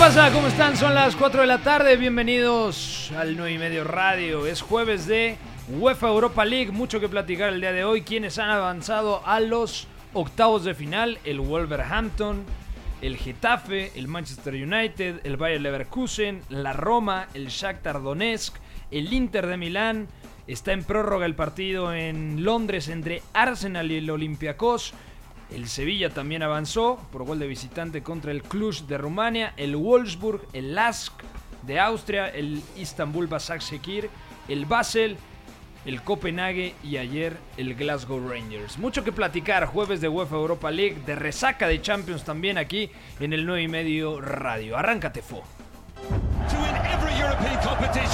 Pasa? ¿Cómo están? Son las 4 de la tarde. Bienvenidos al 9 y medio radio. Es jueves de UEFA Europa League. Mucho que platicar el día de hoy. Quienes han avanzado a los octavos de final: el Wolverhampton, el Getafe, el Manchester United, el Bayer Leverkusen, la Roma, el Shakhtar Donetsk, el Inter de Milán. Está en prórroga el partido en Londres entre Arsenal y el Olympiacos. El Sevilla también avanzó por gol de visitante contra el Cluj de Rumania, el Wolfsburg, el Lask de Austria, el Istanbul Başakşehir, el Basel, el Copenhague y ayer el Glasgow Rangers. Mucho que platicar, jueves de UEFA Europa League, de resaca de Champions también aquí en el 9 y medio radio. Arráncate, Fo.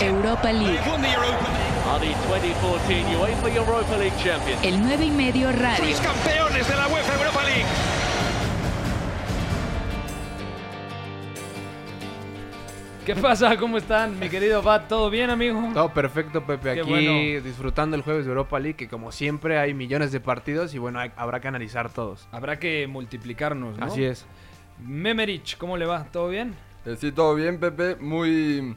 Europa League. Are the 2014 UEFA Europa League champions. El 9 y medio radio. campeones de la UEFA Europa League. ¿Qué pasa? ¿Cómo están? Mi querido Bat, ¿todo bien, amigo? Todo perfecto, Pepe. Qué Aquí bueno. disfrutando el jueves de Europa League, que como siempre hay millones de partidos y bueno, hay- habrá que analizar todos. Habrá que multiplicarnos, ¿no? Así es. Memerich, ¿cómo le va? ¿Todo bien? Sí, todo bien, Pepe. Muy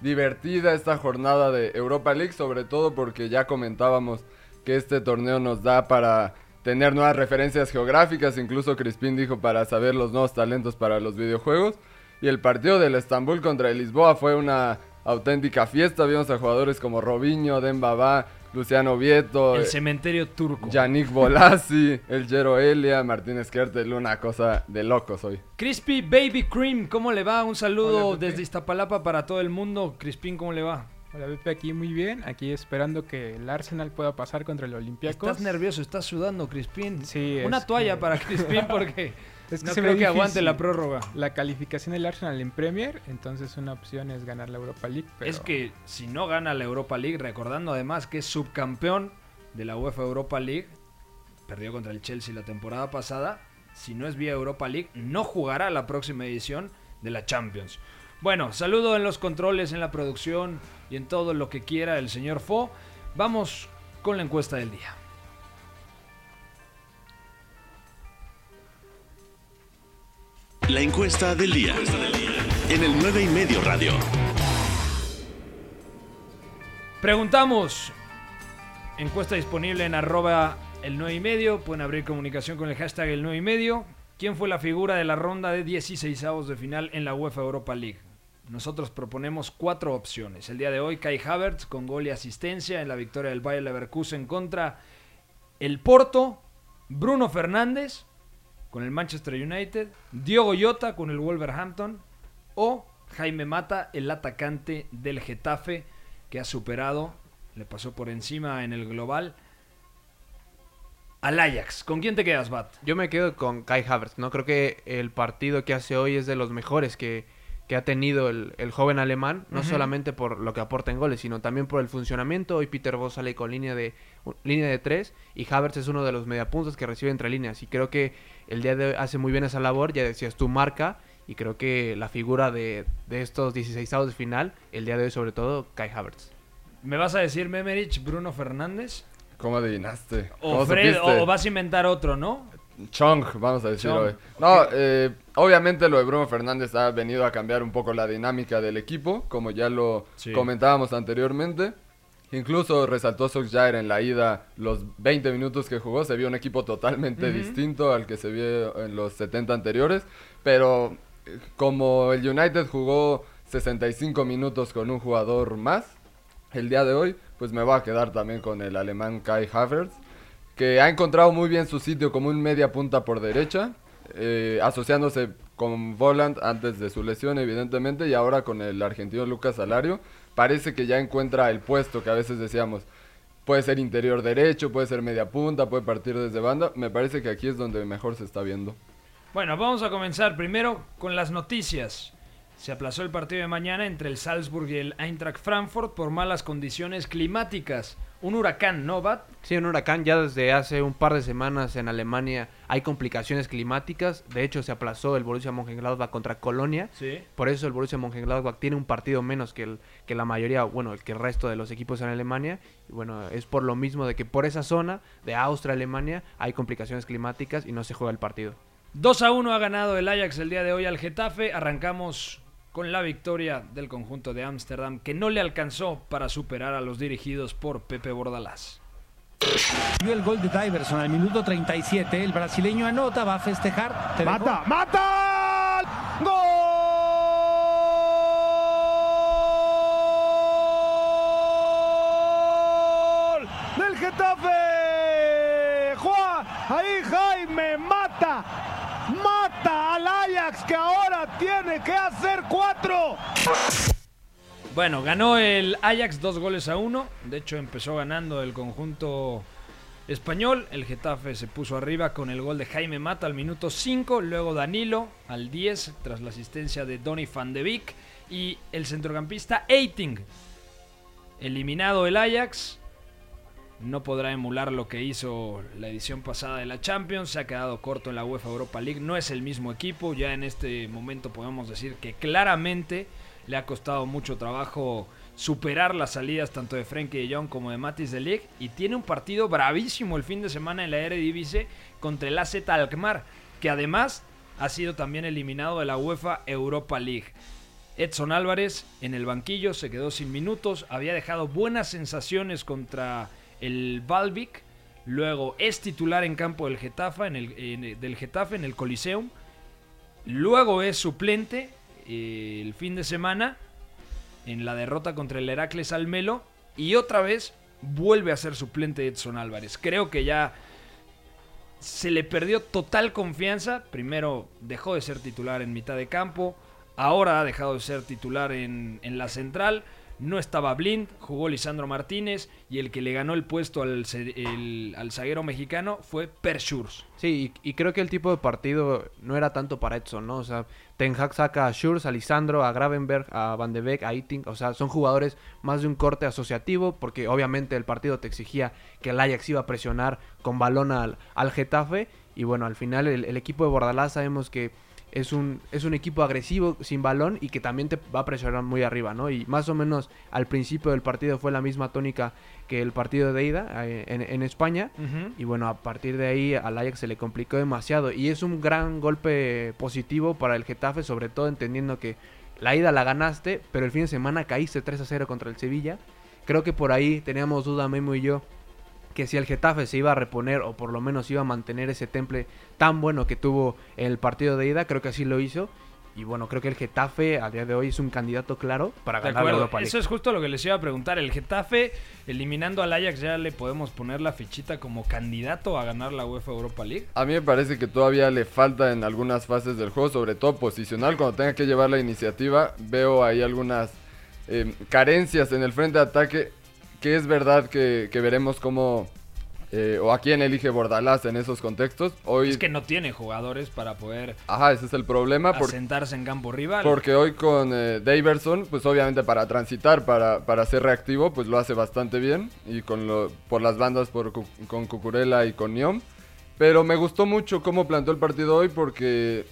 divertida esta jornada de Europa League, sobre todo porque ya comentábamos que este torneo nos da para tener nuevas referencias geográficas, incluso Crispín dijo para saber los nuevos talentos para los videojuegos. Y el partido del Estambul contra el Lisboa fue una auténtica fiesta. Vimos a jugadores como Robinho, Dembaba, Luciano Vieto, El eh, cementerio turco. Yannick Bolasi, el Jero Elia, Martínez Kertel, una cosa de locos hoy. Crispy Baby Cream, ¿cómo le va? Un saludo Hola, desde Iztapalapa para todo el mundo. Crispín, ¿cómo le va? Hola Pepe, aquí muy bien, aquí esperando que el Arsenal pueda pasar contra el Olympiacos. Estás nervioso, estás sudando, Crispín. Sí, Una es toalla que- para Crispín porque Es que no se creo ve que aguante la prórroga. La calificación del Arsenal en Premier, entonces una opción es ganar la Europa League. Pero Es que si no gana la Europa League, recordando además que es subcampeón de la UEFA Europa League, perdió contra el Chelsea la temporada pasada, si no es vía Europa League, no jugará la próxima edición de la Champions. Bueno, saludo en los controles, en la producción y en todo lo que quiera el señor Fo. Vamos con la encuesta del día. La encuesta del día. En el 9 y medio radio. Preguntamos, encuesta disponible en arroba el 9 y medio, pueden abrir comunicación con el hashtag el 9 y medio. ¿Quién fue la figura de la ronda de 16 de final en la UEFA Europa League? Nosotros proponemos cuatro opciones. El día de hoy, Kai Havertz con gol y asistencia en la victoria del Bayer Leverkusen contra el Porto, Bruno Fernández con el Manchester United, Diogo Jota con el Wolverhampton o Jaime Mata, el atacante del Getafe que ha superado, le pasó por encima en el global al Ajax. ¿Con quién te quedas, Bat? Yo me quedo con Kai Havertz, ¿no? Creo que el partido que hace hoy es de los mejores que, que ha tenido el, el joven alemán, no solamente por lo que aporta en goles, sino también por el funcionamiento. Hoy Peter Voss sale con línea de línea de tres y Havertz es uno de los mediapuntos que recibe entre líneas y creo que el día de hoy hace muy bien esa labor, ya decías tu marca y creo que la figura de, de estos 16 de final, el día de hoy sobre todo, Kai Havertz. ¿Me vas a decir Memerich, Bruno Fernández? ¿Cómo adivinaste? O vas a inventar otro, ¿no? Chong, vamos a decir Chong. hoy. No, eh, obviamente lo de Bruno Fernández ha venido a cambiar un poco la dinámica del equipo, como ya lo Sí. comentábamos anteriormente. Incluso resaltó Solskjaer en la ida los 20 minutos que jugó, se vio un equipo totalmente distinto al que se vio en los 70 anteriores, pero eh, como el United jugó 65 minutos con un jugador más, el día de hoy, pues me voy a quedar también con el alemán Kai Havertz, que ha encontrado muy bien su sitio como un media punta por derecha, eh, asociándose con Voland antes de su lesión, evidentemente, y ahora con el argentino Lucas Salario. Parece que ya encuentra el puesto que a veces decíamos. Puede ser interior derecho, puede ser media punta, puede partir desde banda. Me parece que aquí es donde mejor se está viendo. Bueno, vamos a comenzar primero con las noticias. Se aplazó el partido de mañana entre el Salzburg y el Eintracht Frankfurt por malas condiciones climáticas. Un huracán, ¿no, Bat? Sí, un huracán ya desde hace un par de semanas en Alemania hay complicaciones climáticas. De hecho, se aplazó el Borussia Mönchengladbach contra Colonia. Sí. Por eso el Borussia Mönchengladbach tiene un partido menos que, el, que la mayoría, bueno, que el resto de los equipos en Alemania. Y bueno, es por lo mismo de que por esa zona de Austria, Alemania, hay complicaciones climáticas y no se juega el partido. 2 a 1 ha ganado el Ajax el día de hoy al Getafe. Arrancamos con la victoria del conjunto de Ámsterdam, que no le alcanzó para superar a los dirigidos por Pepe Bordalás. Vio el gol de Diverson al minuto 37. El brasileño anota, va a festejar. Te ¡Mata! dejó- ¡Mata! ¡Gol! ¡Del Getafe! ¡Juan! Ahí Jaime mata. Al Ajax que ahora tiene que hacer cuatro. Bueno, ganó el Ajax dos goles a uno. De hecho, empezó ganando el conjunto español. El Getafe se puso arriba con el gol de Jaime Mata al minuto 5. Luego Danilo al 10 tras la asistencia de Donny van de Beek. Y el centrocampista Eiting. Eliminado el Ajax. No podrá emular lo que hizo la edición pasada de la Champions. Se ha quedado corto en la UEFA Europa League. No es el mismo equipo. Ya en este momento podemos decir que claramente le ha costado mucho trabajo superar las salidas tanto de Frenkie de Jong como de Matis de Ligt. Y tiene un partido bravísimo el fin de semana en la Eredivisie contra el AZ Alkmaar. Que además ha sido también eliminado de la UEFA Europa League. Edson Álvarez en el banquillo se quedó sin minutos, había dejado buenas sensaciones contra el Balvic, luego es titular en campo del Getafe, en el, del Getafe en el Coliseum, luego es suplente eh, el fin de semana en la derrota contra el Heracles Almelo y otra vez vuelve a ser suplente Edson Álvarez. Creo que ya se le perdió total confianza. Primero dejó de ser titular en mitad de campo. Ahora ha dejado de ser titular en, en la central. No estaba Blind, jugó Lisandro Martínez y el que le ganó el puesto al, al zaguero mexicano fue Per Schurz. Sí, y, creo que el tipo de partido no era tanto para Edson, ¿no? O sea, Ten Hag saca a Schurz, a Lisandro, a Gravenberg, a Van de Beek, a Eiting. O sea, son jugadores más de un corte asociativo porque obviamente el partido te exigía que el Ajax iba a presionar con balón al, al Getafe. Y bueno, al final el, el equipo de Bordalás sabemos que es un, es un equipo agresivo sin balón y que también te va a presionar muy arriba, ¿no? Y más o menos al principio del partido fue la misma tónica que el partido de ida eh, en, en España. Y bueno, a partir de ahí al Ajax se le complicó demasiado. Y es un gran golpe positivo para el Getafe, sobre todo entendiendo que la ida la ganaste, pero el fin de semana caíste 3 a 0 contra el Sevilla. Creo que por ahí teníamos duda Memo y yo que si el Getafe se iba a reponer o por lo menos iba a mantener ese temple tan bueno que tuvo en el partido de ida, creo que así lo hizo. Y bueno, creo que el Getafe a día de hoy es un candidato claro para De ganar la Europa League. eso es justo lo que les iba a preguntar. El Getafe, eliminando al Ajax, ya le podemos poner la fichita como candidato a ganar la UEFA Europa League. A mí me parece que todavía le falta en algunas fases del juego, sobre todo posicional. Cuando tenga que llevar la iniciativa, veo ahí algunas eh, carencias en el frente de ataque. Que es verdad que, que veremos cómo eh, o a quién elige Bordalás en esos contextos. Hoy, Es que no tiene jugadores para poder ajá, ese es el problema. por- asentarse en campo rival. porque hoy con eh, Daverson, pues obviamente para transitar, para, para ser reactivo, pues lo hace bastante bien. Y con lo, por las bandas por, con Cucurella y con Niom. Pero me gustó mucho cómo planteó el partido hoy porque,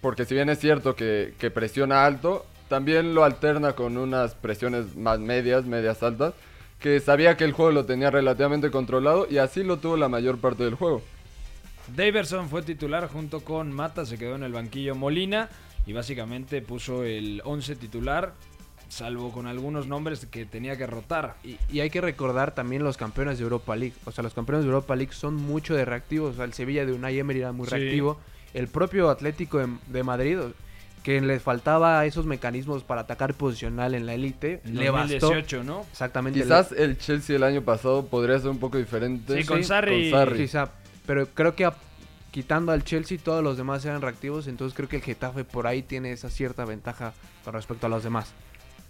porque si bien es cierto que, que presiona alto, también lo alterna con unas presiones más medias, medias altas. Que sabía que el juego lo tenía relativamente controlado y así lo tuvo la mayor parte del juego. Daverson fue titular junto con Mata, se quedó en el banquillo Molina y básicamente puso el 11 titular, salvo con algunos nombres que tenía que rotar. Y, y hay que recordar también los campeones de Europa League. O sea, los campeones de Europa League son mucho de reactivos. O sea, el Sevilla de Unai Emery era muy Sí. reactivo. El propio Atlético de, de Madrid, que les faltaba esos mecanismos para atacar posicional en la élite, le bastó. 2018, ¿no? Exactamente. Quizás el Chelsea el año pasado podría ser un poco diferente. Sí, con Sarri. Con Sarri. Quizá, pero creo que a- quitando al Chelsea todos los demás eran reactivos, entonces creo que el Getafe por ahí tiene esa cierta ventaja con respecto a los demás.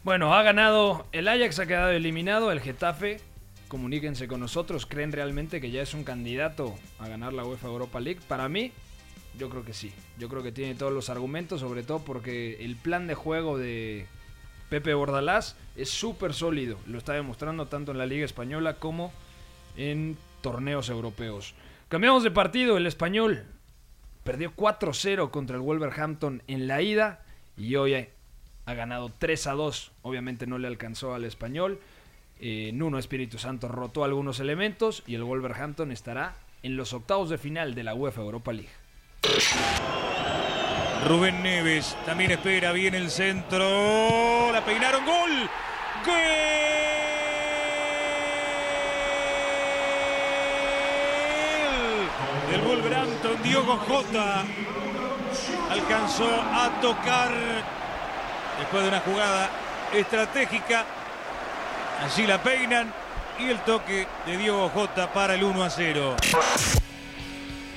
Bueno, ha ganado, el Ajax ha quedado eliminado, el Getafe, comuníquense con nosotros, ¿creen realmente que ya es un candidato a ganar la UEFA Europa League? Para mí, Yo creo que sí. Yo creo que tiene todos los argumentos, sobre todo porque el plan de juego de Pepe Bordalás es súper sólido. Lo está demostrando tanto en la Liga Española como en torneos europeos. Cambiamos de partido. El español perdió 4-0 contra el Wolverhampton en la ida y hoy ha ganado 3-2. Obviamente no le alcanzó al español. Eh, Nuno Espíritu Santo rotó algunos elementos y el Wolverhampton estará en los octavos de final de la UEFA Europa League. Rubén Neves también espera bien el centro. La peinaron. Gol. Gol. Del Wolverhampton, Diogo Jota alcanzó a tocar después de una jugada estratégica. Allí la peinan y el toque de Diogo Jota para el 1 a 0.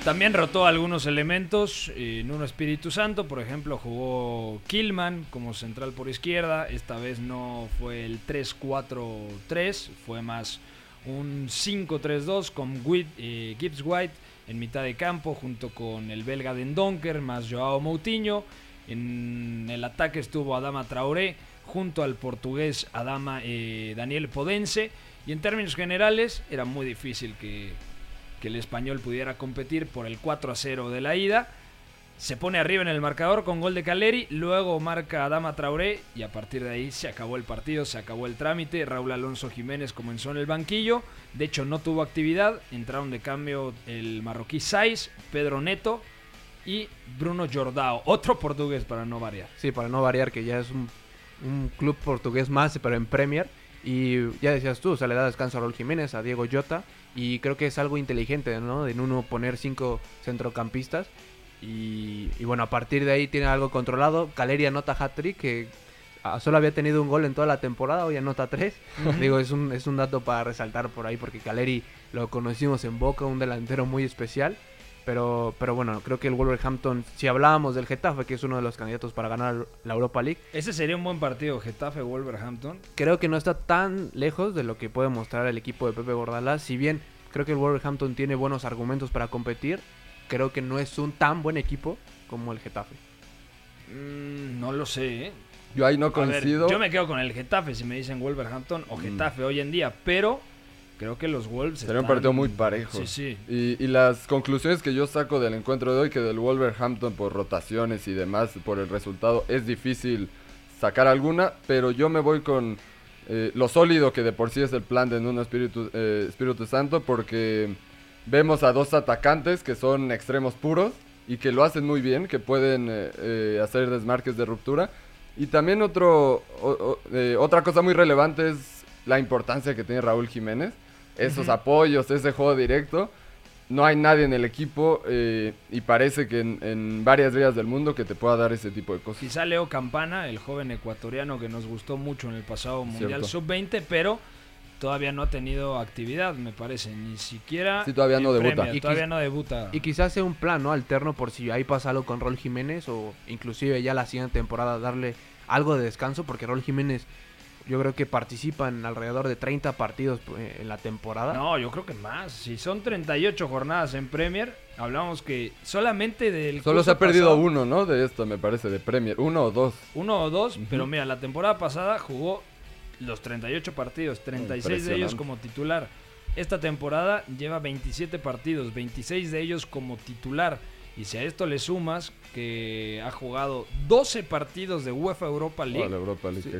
También rotó algunos elementos en un Espíritu Santo, por ejemplo jugó Killman como central por izquierda, esta vez no fue el 3-4-3, fue más un 5-3-2 con eh, Gibbs White en mitad de campo junto con el belga Dendonker más Joao Moutinho, en el ataque estuvo Adama Traoré junto al portugués Adama eh, Daniel Podense. Y en términos generales era muy difícil que que el español pudiera competir por el 4 a 0 de la ida. Se pone arriba en el marcador con gol de Caleri, luego marca Adama Traoré y a partir de ahí se acabó el partido, se acabó el trámite. Raúl Alonso Jiménez comenzó en el banquillo, de hecho no tuvo actividad, entraron de cambio el marroquí Saiz, Pedro Neto y Bruno Jordao, otro portugués para no variar. Sí, para no variar, que ya es un, club portugués más, pero en Premier. Y ya decías tú, o sea, le da descanso a Raúl Jiménez, a Diego Jota y creo que es algo inteligente, ¿no? De uno poner cinco centrocampistas. Y, bueno, a partir de ahí tiene algo controlado. Caleri anota hat-trick, que ah, solo había tenido un gol en toda la temporada, hoy anota tres. Digo, es un, es un dato para resaltar por ahí, porque Caleri lo conocimos en Boca, un delantero muy especial. Pero, pero bueno, creo que el Wolverhampton, si hablábamos del Getafe, que es uno de los candidatos para ganar la Europa League. Ese sería un buen partido, Getafe-Wolverhampton. Creo que no está tan lejos de lo que puede mostrar el equipo de Pepe Gordalás. Si bien creo que el Wolverhampton tiene buenos argumentos para competir, creo que no es un tan buen equipo como el Getafe. Mm, no lo sé, ¿eh? Yo ahí no coincido. yo me quedo con el Getafe si me dicen Wolverhampton o mm. Getafe hoy en día, pero Creo que los Wolves. Sería un partido muy parejo. Sí, sí. Y, las conclusiones que yo saco del encuentro de hoy, que del Wolverhampton por rotaciones y demás, por el resultado, es difícil sacar alguna, pero yo me voy con eh, lo sólido que de por sí es el plan de Nuno Espíritu, eh, Espíritu Santo, porque vemos a dos atacantes que son extremos puros y que lo hacen muy bien, que pueden eh, hacer desmarques de ruptura. Y también otro, otra cosa muy relevante es la importancia que tiene Raúl Jiménez esos apoyos, ese juego directo. No hay nadie en el equipo eh, y parece que en, varias ligas del mundo que te pueda dar ese tipo de cosas. Quizá Leo Campana, el joven ecuatoriano que nos gustó mucho en el pasado Mundial Sub-20, pero todavía no ha tenido actividad, me parece, ni siquiera. Sí, todavía no debuta. y todavía no debuta. Y quizás sea un plan, ¿no? Alterno por si ahí pasa algo con Rol Jiménez o inclusive ya la siguiente temporada darle algo de descanso, porque Rol Jiménez yo creo que participan alrededor de 30 partidos eh, en la temporada. No, yo creo que más. Si son 38 jornadas en Premier, hablamos que solamente del. Solo se ha perdido uno, ¿no? De esto, me parece, de Premier. Uno o dos. Uno o dos, pero mira, la temporada pasada jugó los 38 partidos, 36 de ellos como titular. Esta temporada lleva 27 partidos, 26 de ellos como titular. Y si a esto le sumas que ha jugado 12 partidos de UEFA Europa League,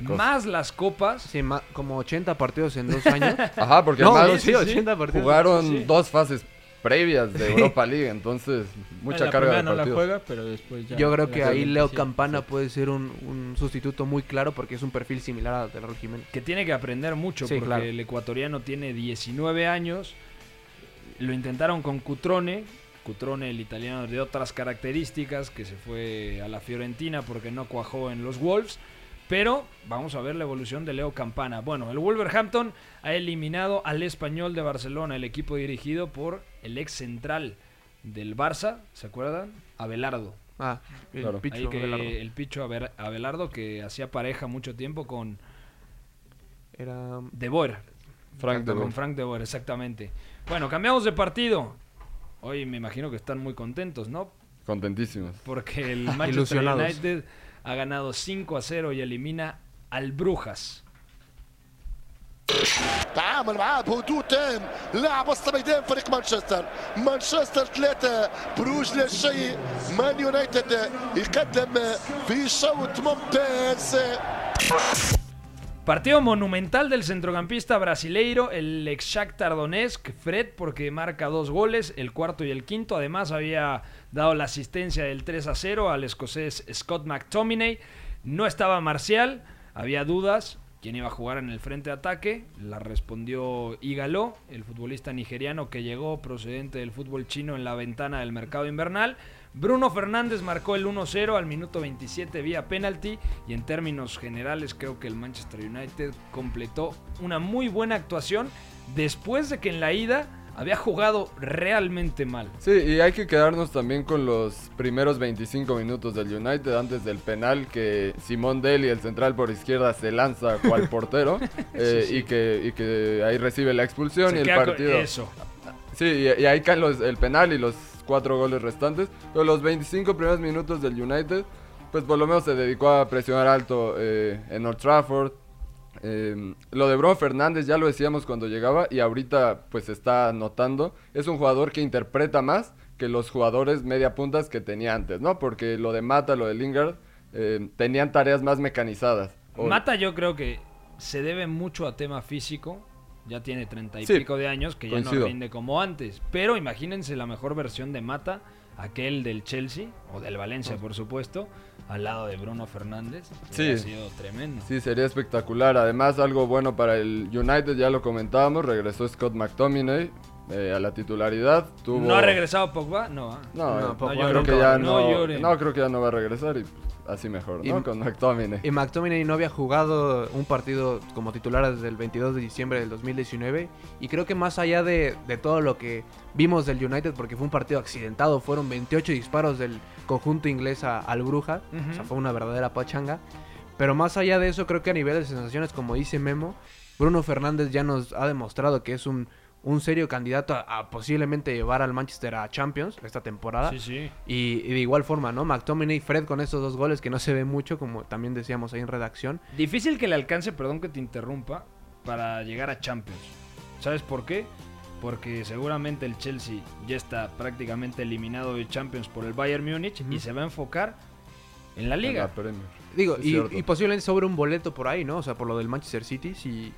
más las copas. Sí, como 80 partidos en dos años. Ajá, porque además jugaron dos fases previas de Europa League, entonces mucha carga de no la juega, pero después ya Yo creo que ahí Leo Campana puede ser un, sustituto muy claro porque es un perfil similar a Raúl Jiménez. Que tiene que aprender mucho porque el ecuatoriano tiene 19 años. Lo intentaron con Cutrone, Cutrone, el italiano de otras características, que se fue a la Fiorentina porque no cuajó en los Wolves. Pero vamos a ver la evolución de Leo Campana. Bueno, el Wolverhampton ha eliminado al español de Barcelona, el equipo dirigido por el ex central del Barça, ¿se acuerdan? Abelardo. Ah, el Picho Abelardo. El Picho Abelardo que hacía pareja mucho tiempo con... Era... De Boer. Frank de Con Frank de Boer, exactamente. Bueno, cambiamos de partido. Hoy me imagino que están muy contentos, ¿no? contentísimos. Porque el Manchester Ilusionados. United ha ganado 5 a 0 y elimina al Brujas. تعامل معاه بهدوء تام لاعب وسط ميدان فريق مانشستر مانشستر ثلاثة بروج لا شيء مان يونايتد يقدم في شوط ممتاز Partido monumental del centrocampista brasileiro, el ex Shakhtar Donetsk, Fred, porque marca dos goles, el cuarto y el quinto. Además, había dado la asistencia del 3 a 0 al escocés Scott McTominay. No estaba Marcial, había dudas. ¿Quién iba a jugar en el frente de ataque? La respondió Igalo, el futbolista nigeriano que llegó procedente del fútbol chino en la ventana del mercado invernal. Bruno Fernández marcó el 1-0 al minuto 27 vía penalti y en términos generales creo que el Manchester United completó una muy buena actuación después de que en la ida había jugado realmente mal. Sí, y hay que quedarnos también con los primeros 25 minutos del United antes del penal que Simón Deli, el central por izquierda, se lanza cual portero eh, Sí, sí. Y, que, y que ahí recibe la expulsión Se y el partido. eso. Sí, y, y ahí caen los- el penal y los cuatro goles restantes. Pero los 25 primeros minutos del United, pues por lo menos se dedicó a presionar alto eh, en Old Trafford. Eh, lo de Bruno Fernández ya lo decíamos cuando llegaba y ahorita pues está notando. Es un jugador que interpreta más que los jugadores media puntas que tenía antes, ¿no? Porque lo de Mata, lo de Lingard, eh, tenían tareas más mecanizadas. Mata yo creo que se debe mucho a tema físico. Ya tiene treinta y Sí, pico de años que ya no rinde como antes. Pero imagínense la mejor versión de Mata, aquel del Chelsea o del Valencia, por supuesto, al lado de Bruno Fernández. Sí. Hubiera sido tremendo. Sí, sería espectacular. Además, algo bueno para el United, ya lo comentábamos, regresó Scott McTominay eh, a la titularidad. Tuvo... ¿No ha regresado Pogba? No. ah. No, No, eh, Pogba creo nunca que ya no no, no, creo que ya no va a regresar y pues, así mejor, ¿no? Y- Con McTominay. Y McTominay no había jugado un partido como titular desde el 22 de diciembre del 2019. Y creo que más allá de, de todo lo que vimos del United, porque fue un partido accidentado, fueron 28 disparos del conjunto inglés a- al Bruja. O sea, fue una verdadera pachanga. Pero más allá de eso, creo que a nivel de sensaciones, como dice Memo, Bruno Fernández ya nos ha demostrado que es un, un serio candidato a, a posiblemente llevar al Manchester a Champions esta temporada. Sí, sí. Y, y de igual forma, ¿no? McTominay y Fred con esos dos goles que no se ve mucho, como también decíamos ahí en redacción. Difícil que le alcance, perdón que te interrumpa, para llegar a Champions. ¿Sabes por qué? Porque seguramente el Chelsea ya está prácticamente eliminado de Champions por el Bayern Múnich y se va a enfocar en la En liga. la Premier. Digo, y, y posiblemente sobre un boleto por ahí, ¿no? O sea, por lo del Manchester City, si...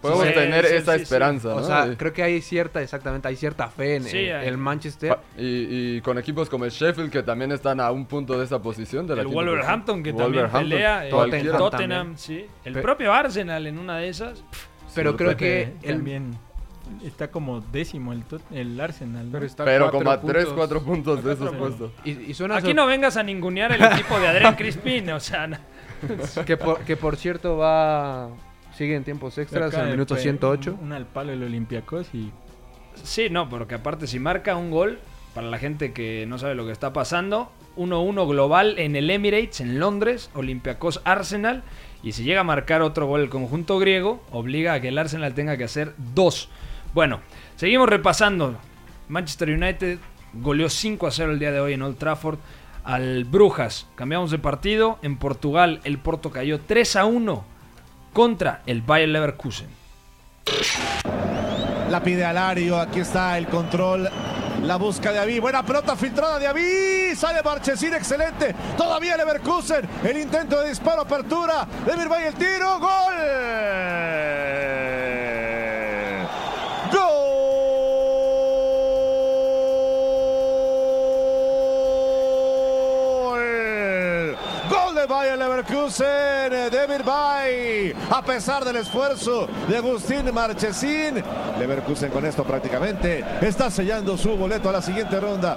Podemos Sí, tener sí, esa sí, sí. esperanza, O ¿no? sea, Y- creo que hay cierta, exactamente, hay cierta fe en Sí, el, el Manchester. Y, y con equipos como el Sheffield, que también están a un punto de esa posición. De la el Wolverhampton que posición. también Wolverhampton, pelea, el cualquiera. Tottenham, sí. El Pe- propio Arsenal en una de esas. Pero creo que el, también está como décimo el, Tot- el Arsenal. ¿no? Pero está Pero cuatro como a 3, puntos. 4 puntos de esos puestos. y, y suena Aquí no vengas a ningunear el equipo de Adrián Crispin, o sea, no- que, por, que por cierto va... Sigue en tiempos extras, en el minuto fue 108. Un, un al palo el Olympiacos y Sí, no, porque aparte si marca un gol, para la gente que no sabe lo que está pasando, 1-1 global en el Emirates, en Londres, Olympiacos Arsenal, y si llega a marcar otro gol el conjunto griego, obliga a que el Arsenal tenga que hacer dos. Bueno, seguimos repasando. Manchester United goleó 5 a 0 el día de hoy en Old Trafford al Brujas. Cambiamos de partido. En Portugal, el Porto cayó 3 a 1 contra el Bayer Leverkusen. La pide Alario, aquí está el control. La busca de Aví, buena pelota filtrada de Aví, sale Marchesín, excelente. Todavía Leverkusen, el intento de disparo, apertura. De el tiro. Gol. Gol de Bayer Leverkusen, de Mirbay. A pesar del esfuerzo de Agustín Marchesín, Leverkusen con esto prácticamente está sellando su boleto a la siguiente ronda.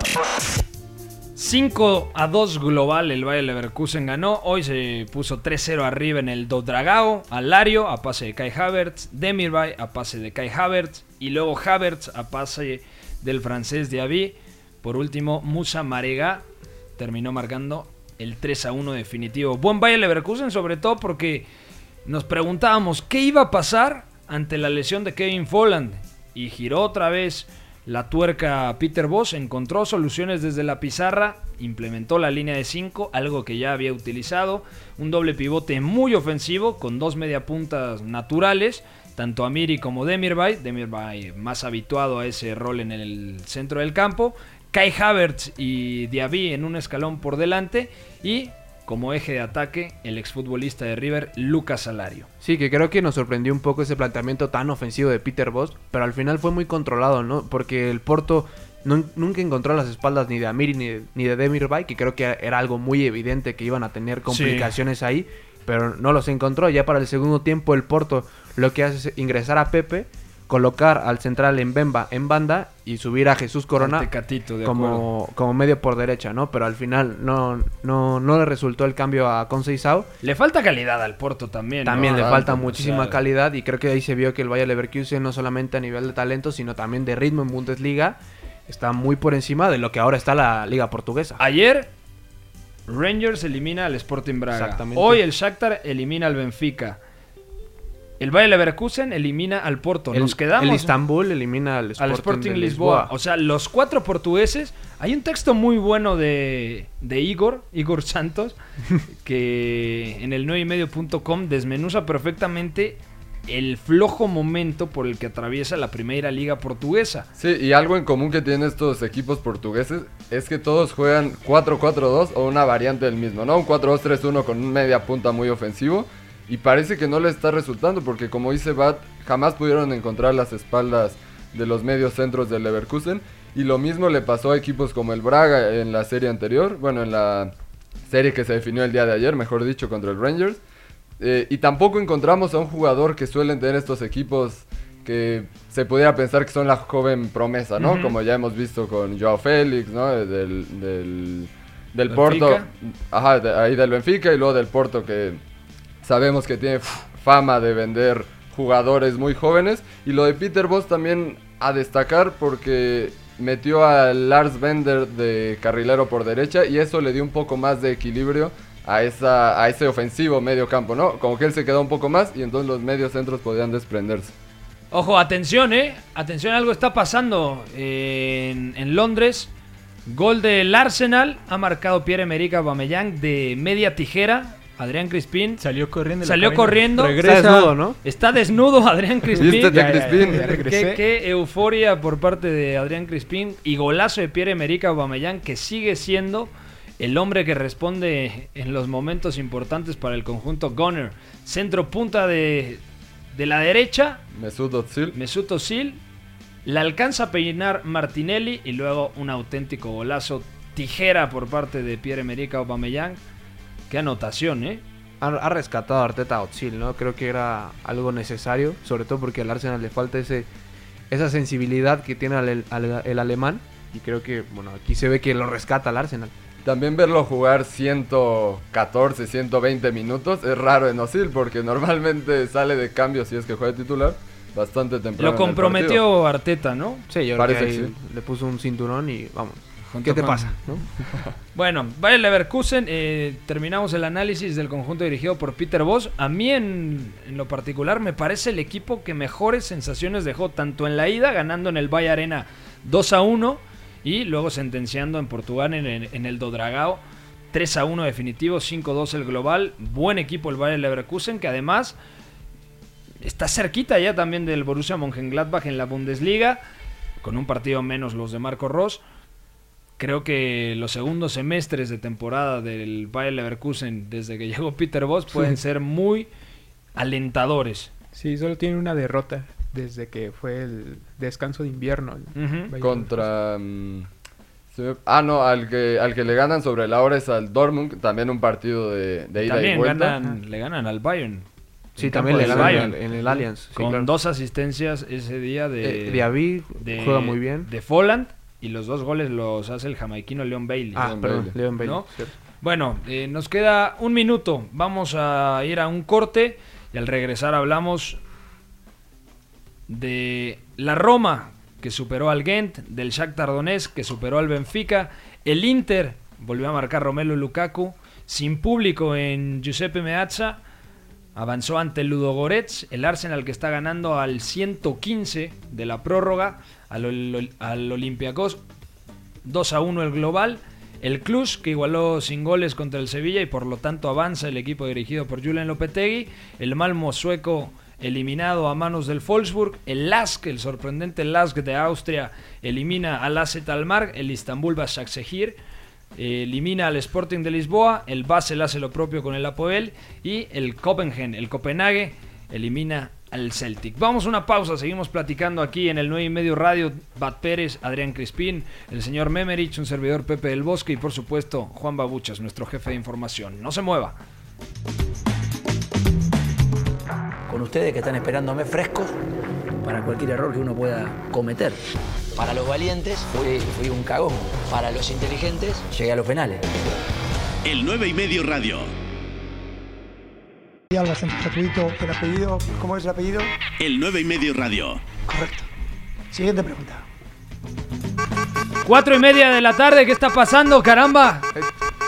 5 a 2 global el Bayer Leverkusen ganó. Hoy se puso 3-0 arriba en el Dodragao. Alario a pase de Kai Havertz. Demirbay a pase de Kai Havertz. Y luego Havertz a pase del francés Diaby. Por último, Musa Marega terminó marcando el 3 a 1 definitivo. Buen Bayer Leverkusen, sobre todo porque nos preguntábamos qué iba a pasar ante la lesión de Kevin Folland. Y giró otra vez la tuerca Peter Boss, encontró soluciones desde la pizarra, implementó la línea de 5, algo que ya había utilizado, un doble pivote muy ofensivo con dos mediapuntas naturales, tanto Amiri como Demirbay, Demirbay más habituado a ese rol en el centro del campo, Kai Havertz y Diaby en un escalón por delante y como eje de ataque el exfutbolista de River Lucas Salario. Sí, que creo que nos sorprendió un poco ese planteamiento tan ofensivo de Peter Boss, pero al final fue muy controlado, ¿no? Porque el Porto nun- nunca encontró las espaldas ni de Amiri ni de, ni de Demirbay, que creo que era algo muy evidente que iban a tener complicaciones ahí, pero no los encontró. Ya para el segundo tiempo el Porto lo que hace es ingresar a Pepe, colocar al central en Bemba en banda y subir a Jesús Corona Tecatito, de como, como medio por derecha, ¿no? Pero al final no, no, no le resultó el cambio a Conceição. Le falta calidad al Porto también. ¿no? También le falta muchísima calidad y creo que ahí se vio que el Bayer Leverkusen no solamente a nivel de talento, sino también de ritmo en Bundesliga está muy por encima de lo que ahora está la liga portuguesa. Ayer Rangers elimina al Sporting Braga. Exactamente. Hoy el Shakhtar elimina al Benfica. El Bayer Leverkusen elimina al Porto. El, Nos quedamos el Istanbul elimina al Sporting, al Sporting de Lisboa. O sea, los cuatro portugueses. Hay un texto muy bueno de, de Igor, Igor Santos, que en el 9ymedio.com desmenuza perfectamente el flojo momento por el que atraviesa la primera liga portuguesa. Sí, y algo en común que tienen estos equipos portugueses es que todos juegan 4-4-2 o una variante del mismo, ¿no? Un 4-2-3-1 con un media punta muy ofensivo. Y parece que no le está resultando porque como dice Bat, jamás pudieron encontrar las espaldas de los medios centros del Leverkusen. Y lo mismo le pasó a equipos como el Braga en la serie anterior, bueno, en la serie que se definió el día de ayer, mejor dicho, contra el Rangers. Eh, y tampoco encontramos a un jugador que suelen tener estos equipos que se pudiera pensar que son la joven promesa, ¿no? Como ya hemos visto con Joao Félix, ¿no? Del, del, del Benfica. Porto. Ajá, de- ahí del Benfica y luego del Porto que sabemos que tiene fama de vender jugadores muy jóvenes. Y lo de Peter Boss también a destacar porque metió a Lars Bender de carrilero por derecha y eso le dio un poco más de equilibrio a, esa, a ese ofensivo medio campo, ¿no? Como que él se quedó un poco más y entonces los medios centros podían desprenderse. Ojo, atención, eh. Atención, algo está pasando en, en Londres. Gol del Arsenal. Ha marcado Pierre-Emerick Aubameyang de media tijera. Adrián Crispín. Salió corriendo. Salió corriendo. Regresa. Está desnudo, ¿no? Está desnudo Adrián Crispín. Ya, ya, ya, Crispín. ya regresé. Qué, qué euforia por parte de Adrián Crispín y golazo de Pierre-Emerick Aubameyang que sigue siendo el hombre que responde en los momentos importantes para el conjunto Gunner. Centro punta de, de la derecha, Mesut Özil. Mesut Özil la alcanza a peinar Martinelli y luego un auténtico golazo tijera por parte de Pierre-Emerick Aubameyang. Qué anotación, ¿eh? Ha, ha rescatado a Arteta a Özil, ¿no? Creo que era algo necesario, sobre todo porque al Arsenal le falta ese esa sensibilidad que tiene al- al- el alemán y creo que, bueno, aquí se ve que lo rescata al Arsenal. También verlo jugar 114, 120 minutos es raro en Osil porque normalmente sale de cambio si es que juega de titular bastante temprano. Lo el comprometió Arteta, ¿no? Sí, yo Parece creo que que ahí le puso un cinturón y vamos. Junto ¿Qué te con- pasa? no? Bueno, Bayer Leverkusen, eh, terminamos el análisis del conjunto dirigido por Peter Voss. A mí en, en lo particular me parece el equipo que mejores sensaciones dejó, tanto en la ida, ganando en el Valle Arena 2 a 1, y luego sentenciando en Portugal en, el- en el Dodragao 3 a 1 definitivo, 5-2 el global. Buen equipo el Bayer Leverkusen, que además está cerquita ya también del Borussia Mönchengladbach en la Bundesliga, con un partido menos los de Marco Ross. Creo que los segundos semestres de temporada del Bayer Leverkusen desde que llegó Peter Voss pueden ser muy alentadores. Sí, solo tiene una derrota desde que fue el descanso de invierno. Contra... mm, ah, no, al que, al que le ganan sobre la hora es al Dortmund, también un partido de, de ida y También vuelta. ganan, le ganan al Bayern. Sí, En también le ganan Bayern. en, en el Allianz. sí, con claro. dos asistencias ese día de... Eh, de- juega muy bien. De Folland y los dos goles los hace el jamaiquino Leon Bailey. Ah, Leon perdón, Bailey. Leon Bailey. Bueno, eh, nos queda un minuto. Vamos a ir a un corte y al regresar hablamos de la Roma que superó al Ghent, del Shakhtar Donetsk que superó al Benfica, el Inter volvió a marcar Romelu Lukaku sin público en Giuseppe Meazza Avanzó ante el Ludogorets, el Arsenal que está ganando al 115 de la prórroga, al, al Olympiacos 2 a 1 el global. El Cluj que igualó sin goles contra el Sevilla y por lo tanto avanza el equipo dirigido por Julian Lopetegui. El Malmo sueco eliminado a manos del Wolfsburg. El Lask, el sorprendente Lask de Austria, elimina al AZ Almar. El Istanbul Başakşehir eh, elimina al Sporting de Lisboa. El Basel hace lo propio con el Apoel. Y el Copenhagen, el Copenhague, elimina al Celtic. Vamos a una pausa, seguimos platicando aquí en el 9 y medio radio. Bat Pérez, Adrián Crispín, el señor Memerich, un servidor Pepe del Bosque y por supuesto Juan Babuchas, nuestro jefe de información. No se mueva. con ustedes que están esperándome frescos para cualquier error que uno pueda cometer. Para los valientes fui, fui un cagón. Para los inteligentes llegué a los penales. El 9 y medio radio. Y Alba Gratuito, el apellido, ¿cómo es el apellido? El 9 y medio radio. Correcto. Siguiente pregunta. Cuatro y media de la tarde, ¿qué está pasando, caramba?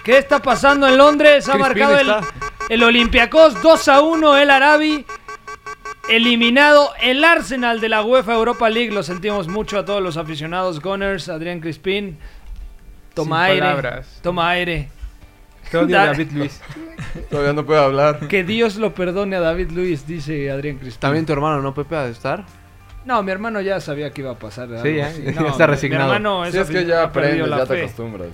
¿Qué está pasando en Londres? Ha marcado el, está. el Olympiacos 2 a 1, el Arabi. Eliminado el Arsenal de la UEFA Europa League. Lo sentimos mucho a todos los aficionados Gunners, Adrián Crispín. Toma Sin aire. palabras. Toma aire. Te odio, Da- David Luis. Todavía no puedo hablar. Que Dios lo perdone a David Luis, dice Adrián Crispín. También tu hermano, ¿no, Pepe, ha de estar? No, mi hermano ya sabía que iba a pasar. Sí, ya está resignado. Mi hermano Si es es que ya ha perdido aprendes, la ya te fe. acostumbras.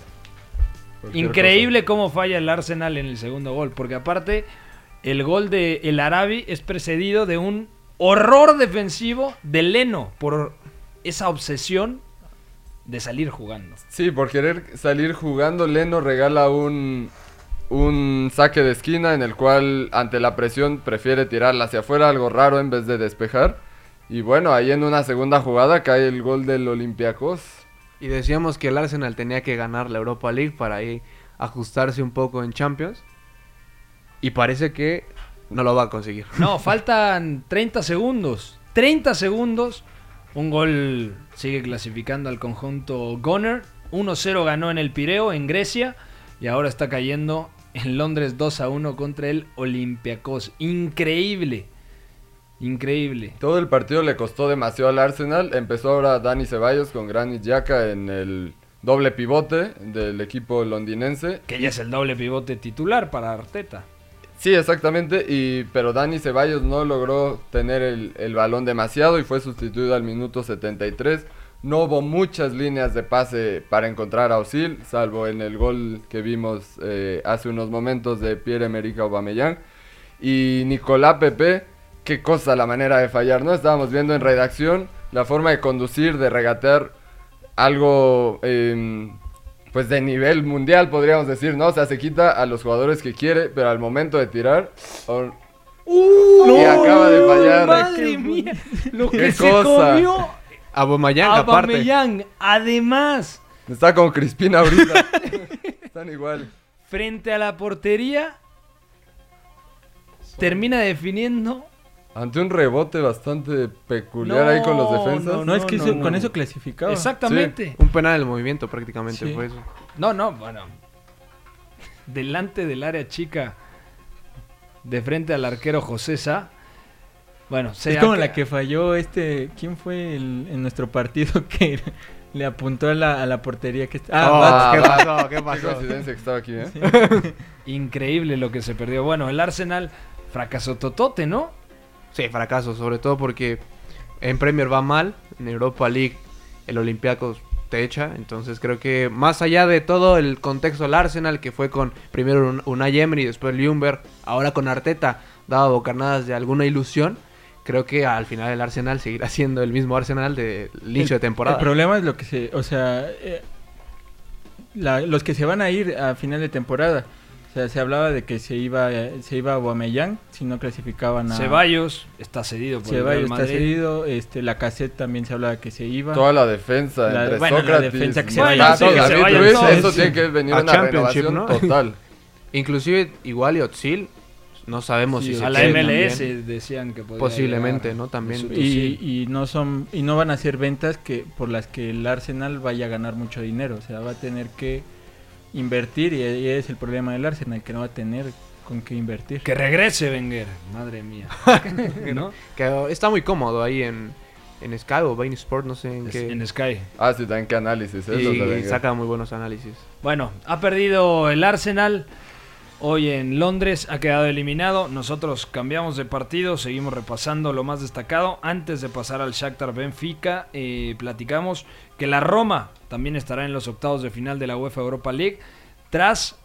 Cualquier Increíble cómo falla el Arsenal en el segundo gol, porque aparte el gol de el Arabi es precedido de un horror defensivo de Leno por esa obsesión de salir jugando. Sí, por querer salir jugando, Leno regala un, un saque de esquina en el cual ante la presión prefiere tirarla hacia afuera, algo raro en vez de despejar. Y bueno, ahí en una segunda jugada cae el gol del Olympiacos. Y decíamos que el Arsenal tenía que ganar la Europa League para ahí ajustarse un poco en Champions. Y parece que no lo va a conseguir. No, faltan 30 segundos. 30 segundos. Un gol sigue clasificando al conjunto Gunner. 1-0 ganó en el Pireo, en Grecia. Y ahora está cayendo en Londres 2-1 contra el Olympiacos. Increíble. Increíble. Todo el partido le costó demasiado al Arsenal. Empezó ahora Dani Ceballos con Granit Xhaka en el doble pivote del equipo londinense. Que ya es el doble pivote titular para Arteta. Sí, exactamente, y, pero Dani Ceballos no logró tener el, balón demasiado y fue sustituido al minuto 73. No hubo muchas líneas de pase para encontrar a Osil, salvo en el gol que vimos eh, hace unos momentos de Pierre-Emerick Aubameyang. Y Nicolás Pepe, qué cosa la manera de fallar, ¿no? Estábamos viendo en redacción la forma de conducir, de regatear algo em, pues de nivel mundial, podríamos decir, ¿no? O sea, se quita a los jugadores que quiere, pero al momento de tirar... or- y acaba de fallar. ¡Madre mía! Lo ¡Qué que se cosa! comió aparte. Aubameyang. Además, Está con Crispín ahorita. Están igual. frente a la portería, termina definiendo Ante un rebote bastante peculiar ahí con los No, defensas. No, es que no, eso- no. con eso clasificaba. Exactamente. Un penal del movimiento prácticamente Sí. fue eso. No, no, bueno. Delante del área chica, de frente al arquero José Sá. Bueno, se es como la que falló este. ¿Quién fue el- en nuestro partido que le apuntó a la, a la portería que está? Oh, Bats, ¿qué pasó? ¿Qué Qué pasó? coincidencia que estaba aquí, ¿eh? Increíble lo que se perdió. Bueno, el Arsenal fracasó totote, ¿no? Sí, fracaso, sobre todo porque en Premier va mal, en Europa League el Olympiacos te echa, entonces creo que más allá de todo el contexto del Arsenal, que fue con primero Un- Unai Emery, después Ljungberg, ahora con Arteta, daba bocarnadas de alguna ilusión, creo que al final el Arsenal seguirá siendo el mismo Arsenal del inicio de El temporada. problema es lo que se. O sea. eh, la- los que se van a ir a final de temporada. O sea, se hablaba de que se iba, eh, se iba a Aubameyang si no clasificaban a. Ceballos está cedido por el Ceballos Real está cedido. Este, la cassette también se hablaba que se iba. Toda la defensa La- entre bueno, la defensa que se vaya, sí, que se David vayan Luiz, todos. eso tiene que venir A una Championship, renovación ¿no? total. Inclusive igual y Otsil, no sabemos Sí, si A la MLS también. decían que podría Posiblemente, llegar ¿no? También. Y, y no son y no van a ser ventas que por las que el Arsenal vaya a ganar mucho dinero o sea va a tener que invertir y, y es el problema del Arsenal que no va a tener con qué invertir. Que regrese Wenger, madre mía. ¿No? Que está muy cómodo ahí en, en Sky o Bein Sport, no sé en Es- qué. En Sky. Ah, sí, también qué análisis, ¿eh? Y, saca muy buenos análisis. Bueno, ha perdido el Arsenal. Hoy en Londres ha quedado eliminado. Nosotros cambiamos de partido, seguimos repasando lo más destacado. Antes de pasar al Shakhtar Benfica, eh, platicamos que la Roma también estará en los octavos de final de la UEFA Europa League tras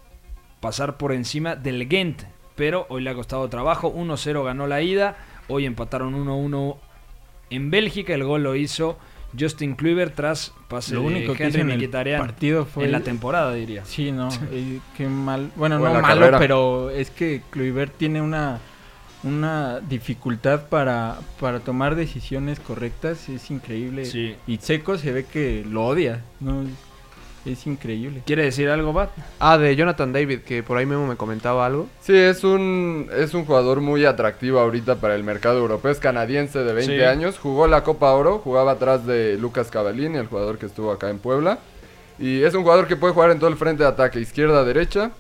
pasar por encima del Ghent. Pero hoy le ha costado trabajo. 1-0 ganó la ida. Hoy empataron 1-1 en Bélgica. El gol lo hizo Justin Kluivert tras pase Lo de único que hizo en el partido fue en la temporada, diría. Sí, no, eh, qué mal. Bueno, O no malo, carrera. pero es que Kluivert tiene una una dificultad para, para tomar decisiones correctas, es increíble. Sí. Y Seco se ve que lo odia, no es increíble. ¿Quiere decir algo, Bat? Ah, de Jonathan David, que por ahí mismo me comentaba algo. Sí, es un, es un jugador muy atractivo ahorita para el mercado europeo. Es canadiense de 20 Sí. años. Jugó la Copa Oro. Jugaba atrás de Lucas Cavallini, el jugador que estuvo acá en Puebla. Y es un jugador que puede jugar en todo el frente de ataque, izquierda, derecha.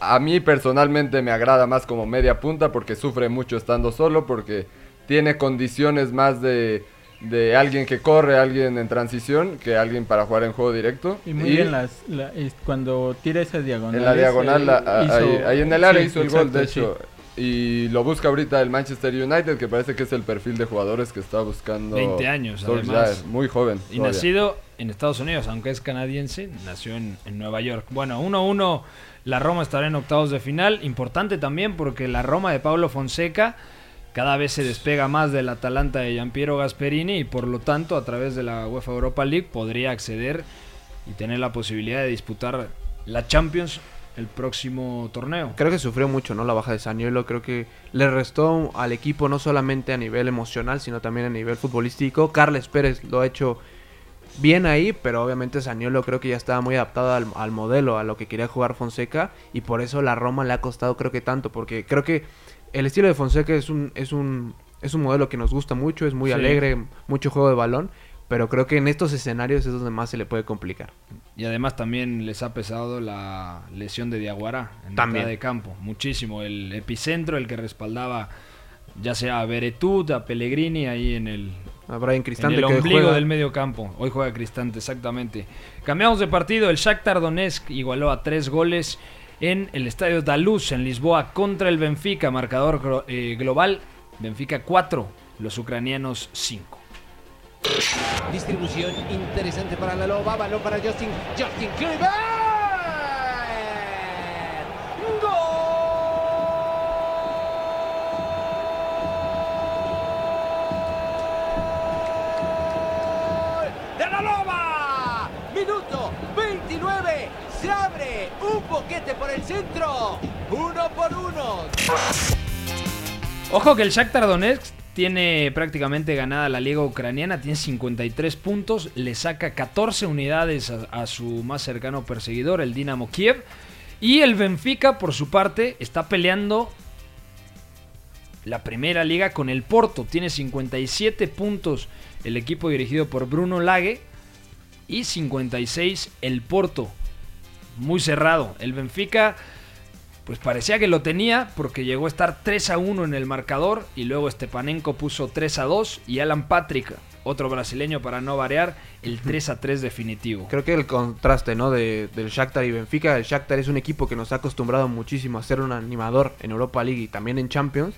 A mí personalmente me agrada más como media punta porque sufre mucho estando solo, porque tiene condiciones más de, de alguien que corre, alguien en transición, que alguien para jugar en juego directo. Y muy bien las, la- cuando tira esas diagonales. En la diagonal, eh, la- a- hizo- ahí, ahí en el área sí, hizo el gol, de sí. hecho. Y lo busca ahorita el Manchester United, que parece que es el perfil de jugadores que está buscando. 20 años, Solskjaer, además. Muy joven. Y todavía. nacido en Estados Unidos, aunque es canadiense, nació en, en Nueva York. Bueno, 1-1, la Roma estará en octavos de final. Importante también porque la Roma de Pablo Fonseca cada vez se despega más del Atalanta de Giampiero Gasperini y por lo tanto a través de la UEFA Europa League podría acceder y tener la posibilidad de disputar la Champions el próximo torneo. Creo que sufrió mucho, ¿no? La baja de Saniolo. Creo que le restó al equipo no solamente a nivel emocional, sino también a nivel futbolístico. Carles Pérez lo ha hecho bien ahí, pero obviamente Saniolo creo que ya estaba muy adaptado al, al modelo, a lo que quería jugar Fonseca. Y por eso la Roma le ha costado creo que tanto, porque creo que el estilo de Fonseca es un, es un, es un modelo que nos gusta mucho, es muy Sí. alegre, mucho juego de balón. Pero creo que en estos escenarios es donde más se le puede complicar. Y además también les ha pesado la lesión de Diaguará en También. mitad de campo. Muchísimo. El epicentro, el que respaldaba ya sea a Beretut, a Pellegrini ahí en el, A Brian en Cristante el que ombligo juega- del medio campo. Hoy juega Cristante, exactamente. Cambiamos de partido. El Shakhtar Donetsk igualó a tres goles en el estadio Daluz en Lisboa contra el Benfica. Marcador eh, global. Benfica 4, los ucranianos 5. Distribución interesante para la Loba, balón para Justin, Justin Kluivert. ¡Gol de la Loba! Boquete por el centro, uno por uno. Ojo que el Shakhtar Donetsk tiene prácticamente ganada la liga ucraniana, tiene 53 puntos, le saca 14 unidades a, a su más cercano perseguidor, el Dinamo Kiev. Y el Benfica, por su parte, está peleando la primera liga con el Porto. Tiene 57 puntos el equipo dirigido por Bruno Lage y 56 el Porto. Muy cerrado. El Benfica pues parecía que lo tenía porque llegó a estar 3 a 1 en el marcador y luego Stepanenko puso 3 a 2 y Alan Patrick, otro brasileño para no variar, el 3 a 3 definitivo. Creo que el contraste, ¿no? De, del Shakhtar y Benfica. El Shakhtar es un equipo que nos ha acostumbrado muchísimo a ser un animador en Europa League y también en Champions.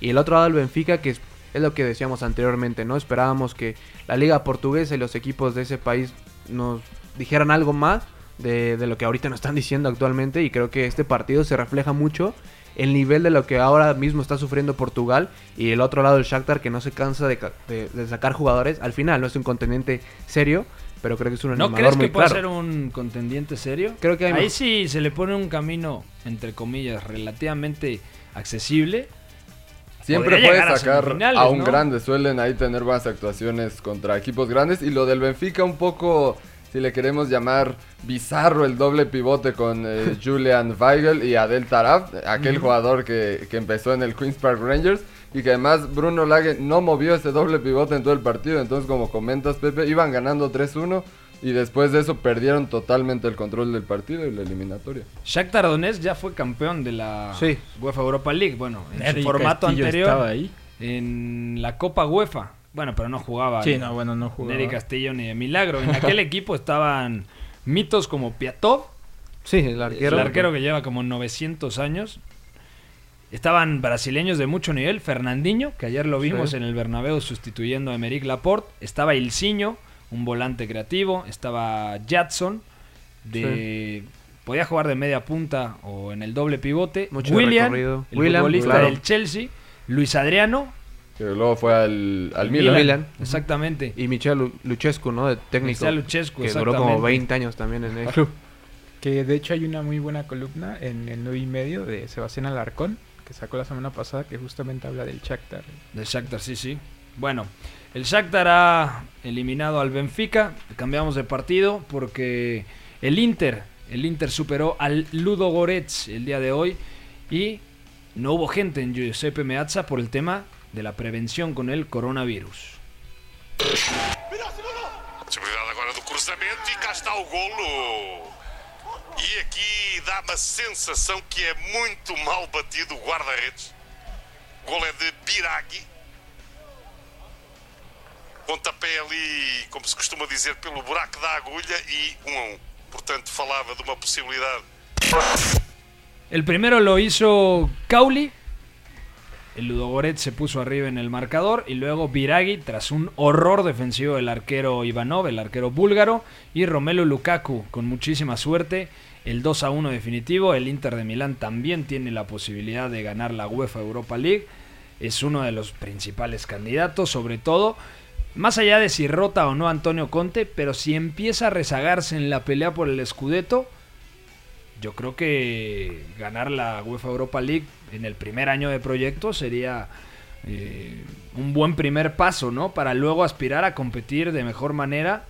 Y el otro lado el Benfica, que es, es lo que decíamos anteriormente, ¿no? Esperábamos que la liga portuguesa y los equipos de ese país nos dijeran algo más de, de lo que ahorita nos están diciendo actualmente. Y creo que este partido se refleja mucho el nivel de lo que ahora mismo está sufriendo Portugal y el otro lado el Shakhtar que no se cansa de, ca- de- de sacar jugadores. Al final no es un contendiente serio, pero creo que es un ¿No animador crees muy que puede ser un contendiente serio? Creo que hay Ahí sí se le pone un camino, entre comillas, relativamente accesible. Siempre puede a sacar semifinales, a un ¿no? grande. Suelen ahí tener buenas actuaciones contra equipos grandes. Y lo del Benfica, un poco, si le queremos llamar bizarro, el doble pivote con eh, Julian Weigel y Adel Tarab, aquel jugador que, que empezó en el Queens Park Rangers. Y que además Bruno Lage no movió ese doble pivote en todo el partido. Entonces, como comentas, Pepe, iban ganando 3-1. y después de eso perdieron totalmente el control del partido y la eliminatoria. Shakhtar Donetsk ya fue campeón de la Sí. UEFA Europa League, bueno, en Neri su formato Castillo anterior estaba ahí. en la Copa UEFA. Bueno, pero no jugaba. Sí, no, bueno, no jugaba. Neri Castillo ni de milagro. En aquel equipo estaban mitos como Piatov, Sí, el arquero. el arquero que lleva como 900 años. Estaban brasileños de mucho nivel, Fernandinho, que ayer lo vimos Sí. en el Bernabéu sustituyendo a Emerick Laporte. Estaba Ilciño, un volante creativo. Estaba Jadson, de... podía jugar de media punta o en el doble pivote. Mucho William, el William, futbolista claro. del Chelsea. Luis Adriano, Que luego fue al, al Milan. Milan. Exactamente. Y Michel Lu- Luchescu, ¿no? De técnico. Michel Luchescu, Que duró como exactamente. 20 años también en el club. Que de hecho hay una muy buena columna en el 9 y medio de Sebastián Alarcón, que sacó la semana pasada, que justamente habla del Shakhtar. Del Shakhtar, sí, sí. Bueno, el Shakhtar ha eliminado al Benfica. Cambiamos de partido porque el Inter, el Inter superó al Ludo Goretz el día de hoy y no hubo gente en Giuseppe Meazza por el tema de la prevención con el coronavirus. Possibilidade agora do cruzamento e cá está o golo. E aqui dá-me a sensação que é muito mal batido o guarda-redes. O golo é de Biragui. Pontapé ali, como se costuma dizer, pelo buraco da agulha e um a um. Portanto, falava de uma possibilidade El primero lo hizo Cauli. El Ludogorets se puso arriba en el marcador y luego Biragui tras un horror defensivo del arquero Ivanov, el arquero búlgaro, y Romelu Lukaku con muchísima suerte. El 2 a 1 definitivo, el Inter de Milán también tiene la posibilidad de ganar la UEFA Europa League. Es uno de los principales candidatos, sobre todo más allá de si rota o no Antonio Conte, pero si empieza a rezagarse en la pelea por el Scudetto, yo creo que ganar la UEFA Europa League en el primer año de proyecto sería eh, un buen primer paso, ¿no? Para luego aspirar a competir de mejor manera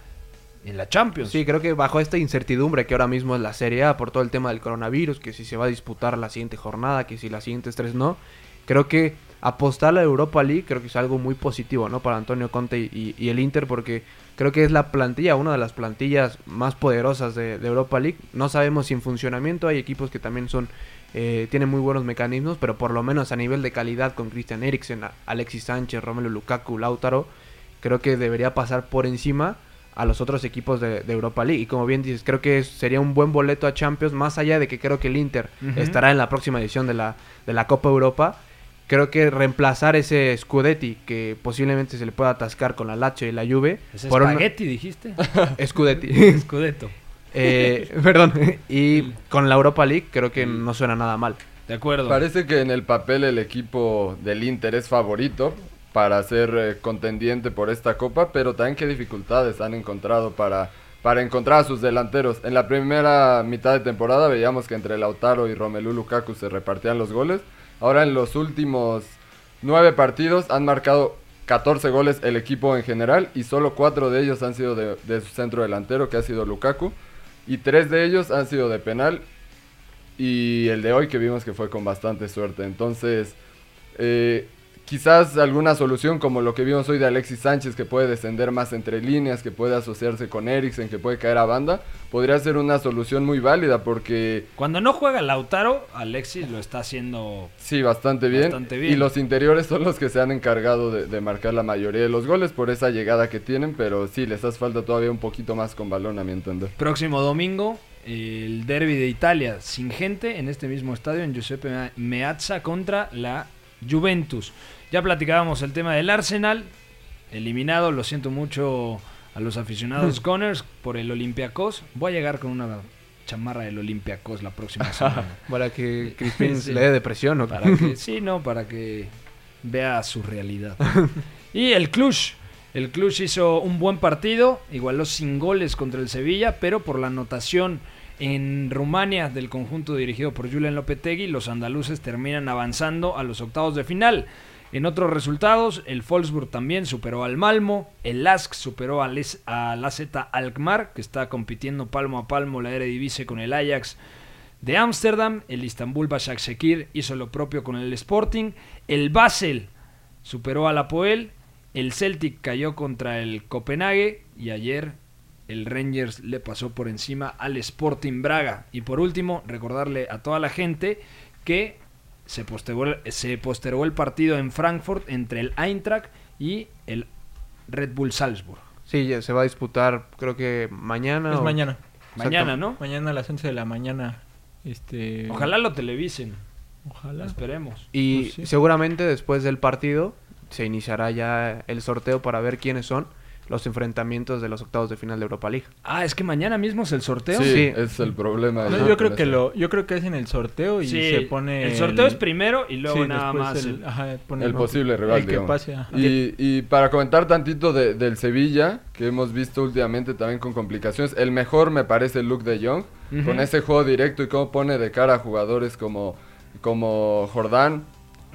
en la Champions. Sí, creo que bajo esta incertidumbre que ahora mismo es la Serie A por todo el tema del coronavirus, que si se va a disputar la siguiente jornada, que si las siguientes tres no, creo que apostar a la Europa League creo que es algo muy positivo, ¿no? Para Antonio Conte y, y el Inter, porque creo que es la plantilla, una de las plantillas más poderosas de, de Europa League. No sabemos si en funcionamiento hay equipos que también son eh, tienen muy buenos mecanismos, pero por lo menos a nivel de calidad con Christian Eriksen, Alexis Sánchez, Romelu Lukaku, Lautaro, creo que debería pasar por encima a los otros equipos de, de Europa League. Y como bien dices, creo que sería un buen boleto a Champions, más allá de que creo que el Inter estará en la próxima edición de la, de la Copa Europa. Creo que reemplazar ese Scudetti que posiblemente se le pueda atascar con la Lazio y la Juve. ¿Es por un- dijiste? Scudetti. Scudetto. Eh, perdón. Y con la Europa League creo que no suena nada mal. De acuerdo. Parece que en el papel el equipo del Inter es favorito para ser eh, contendiente por esta copa, pero también qué dificultades han encontrado para, para encontrar a sus delanteros. En la primera mitad de temporada veíamos que entre Lautaro y Romelu Lukaku se repartían los goles. Ahora en los últimos nueve partidos han marcado 14 goles el equipo en general y solo cuatro de ellos han sido de, su centro delantero, que ha sido Lukaku. Y tres de ellos han sido de penal y el de hoy que vimos que fue con bastante suerte. Entonces, eh, quizás alguna solución como lo que vimos hoy de Alexis Sánchez, que puede descender más entre líneas, que puede asociarse con Eriksen, que puede caer a banda, podría ser una solución muy válida porque... Cuando no juega Lautaro, Alexis lo está haciendo Sí, bastante bien. Bastante bien. Y los interiores son los que se han encargado de, de marcar la mayoría de los goles por esa llegada que tienen, pero sí, les hace falta todavía un poquito más con balón, a mi entender. Próximo domingo, el derby de Italia sin gente en este mismo estadio en Giuseppe Meazza contra la Juventus. Ya platicábamos el tema del Arsenal, eliminado, lo siento mucho a los aficionados Gunners por el Olympiacos. Voy a llegar con una chamarra del Olympiacos la próxima semana. Para que Crispin Sí. le dé depresión, ¿o? Para que, sí, no, para que vea su realidad. y el Cluj. El Cluj hizo un buen partido, igualó sin goles contra el Sevilla, pero por la anotación en Rumania del conjunto dirigido por Julian Lopetegui, los andaluces terminan avanzando a los octavos de final. En otros resultados, el Wolfsburg también superó al Malmo, el Lask superó al, al AZ Alkmaar, que está compitiendo palmo a palmo la Eredivisie con el Ajax de Ámsterdam, el Istanbul Başakşehir hizo lo propio con el Sporting, el Basel superó al Apoel, el Celtic cayó contra el Copenhague y ayer el Rangers le pasó por encima al Sporting Braga. Y por último, recordarle a toda la gente que se postergó, se postergó el partido en Frankfurt entre el Eintracht y el Red Bull Salzburg. Sí, ya se va a disputar, creo que mañana. Es o- mañana. Mañana, ¿no? Mañana a las 11 de la mañana. Este... Ojalá lo televisen. Ojalá. Esperemos. Y Pues sí. seguramente después del partido se iniciará ya el sorteo para ver quiénes son los enfrentamientos de los octavos de final de Europa League. Ah, es que mañana mismo es el sorteo. Sí, es el problema. No, yo creo que lo, yo creo que es en el sorteo y Sí, se pone el sorteo es primero y luego nada más el, el- ajá, pone el no, posible rival, el que pase. Y, y para comentar tantito de- del Sevilla, que hemos visto últimamente también con complicaciones, el mejor me parece Luke de Jong, Ujú. con ese juego directo y cómo pone de cara a jugadores como, como Jordán,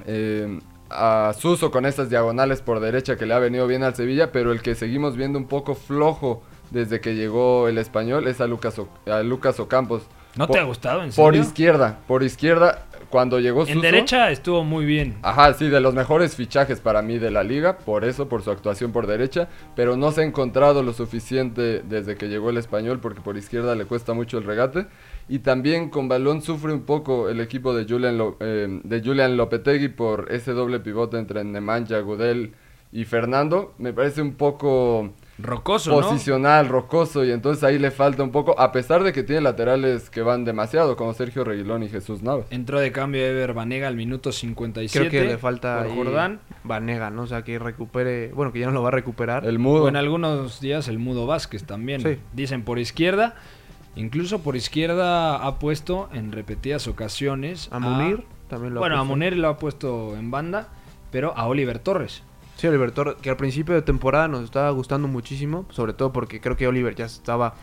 eh, a Suso con estas diagonales por derecha que le ha venido bien al Sevilla, pero el que seguimos viendo un poco flojo desde que llegó el español es a Lucas, O- a Lucas Ocampos. ¿No te Por- ha gustado, en Por serio? izquierda, por izquierda, cuando llegó En Suso... derecha estuvo muy bien. Ajá, sí, de los mejores fichajes para mí de la liga, por eso, por su actuación por derecha, pero no se ha encontrado lo suficiente desde que llegó el español, porque por izquierda le cuesta mucho el regate. Y también con balón sufre un poco el equipo de Julian, Lo- eh, de Julian Lopetegui por ese doble pivote entre Nemanja, Gudel y Fernando. Me parece un poco Rocoso, ¿no? posicional, rocoso, y entonces ahí le falta un poco, a pesar de que tiene laterales que van demasiado, como Sergio Reguilón y Jesús Navas. Entró de cambio Ever Banega al minuto 57. Creo que le falta por ahí Jordán. Vanega, ¿no? O sea, que recupere, bueno, que ya no lo va a recuperar. El mudo. O en algunos días el Mudo Vázquez también. Sí. Dicen por izquierda. Incluso por izquierda ha puesto en repetidas ocasiones A Munir también lo ha Bueno, a. Munir lo ha puesto en banda, pero a Oliver Torres. Sí, Oliver Torres, que al principio de temporada nos estaba gustando muchísimo, sobre todo porque creo que Oliver ya estaba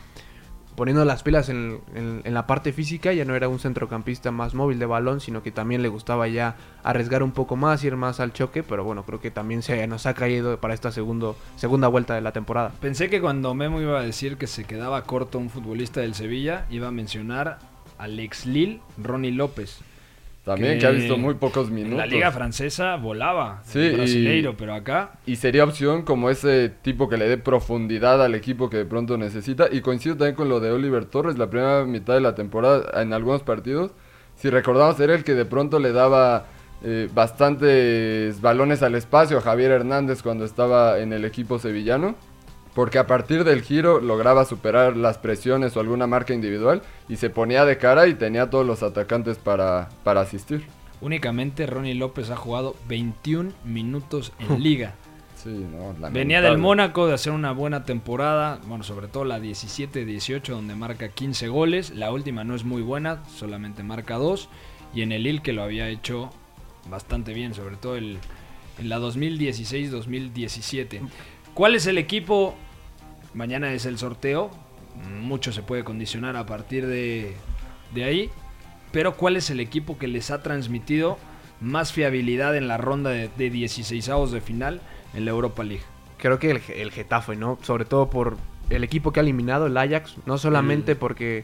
poniendo las pilas en, en- la parte física, ya no era un centrocampista más móvil de balón, sino que también le gustaba ya arriesgar un poco más, ir más al choque, pero bueno, creo que también se nos ha caído para esta segundo, segunda vuelta de la temporada. Pensé que cuando Memo iba a decir que se quedaba corto un futbolista del Sevilla, iba a mencionar al ex Lille, Ronnie López. También que ha visto muy pocos En la minutos. liga francesa volaba, Sí, el y- brasileiro, pero acá Y sería opción como ese tipo que le dé profundidad al equipo que de pronto necesita. Y coincido también con lo de Oliver Torres, la primera mitad de la temporada en algunos partidos. Si recordamos, era el que de pronto le daba eh, bastantes balones al espacio a Javier Hernández cuando estaba en el equipo sevillano. Porque a partir del giro lograba superar las presiones o alguna marca individual y se ponía de cara y tenía todos los atacantes para, para asistir. únicamente Ronnie López ha jugado 21 minutos en liga. Sí, no, Venía del. Mónaco de hacer una buena temporada, bueno, sobre todo la 17-18 donde marca 15 goles, la última no es muy buena, solamente marca 2, y en el Lille que lo había hecho bastante bien, sobre todo el, en la 2016-2017. ¿Cuál es el equipo? Mañana es el sorteo, mucho se puede condicionar a partir de, de ahí, pero ¿cuál es el equipo que les ha transmitido más fiabilidad en la ronda de, de 16 de final en la Europa League? Creo que el, el Getafe, ¿no? Sobre todo por el equipo que ha eliminado, el Ajax, no solamente porque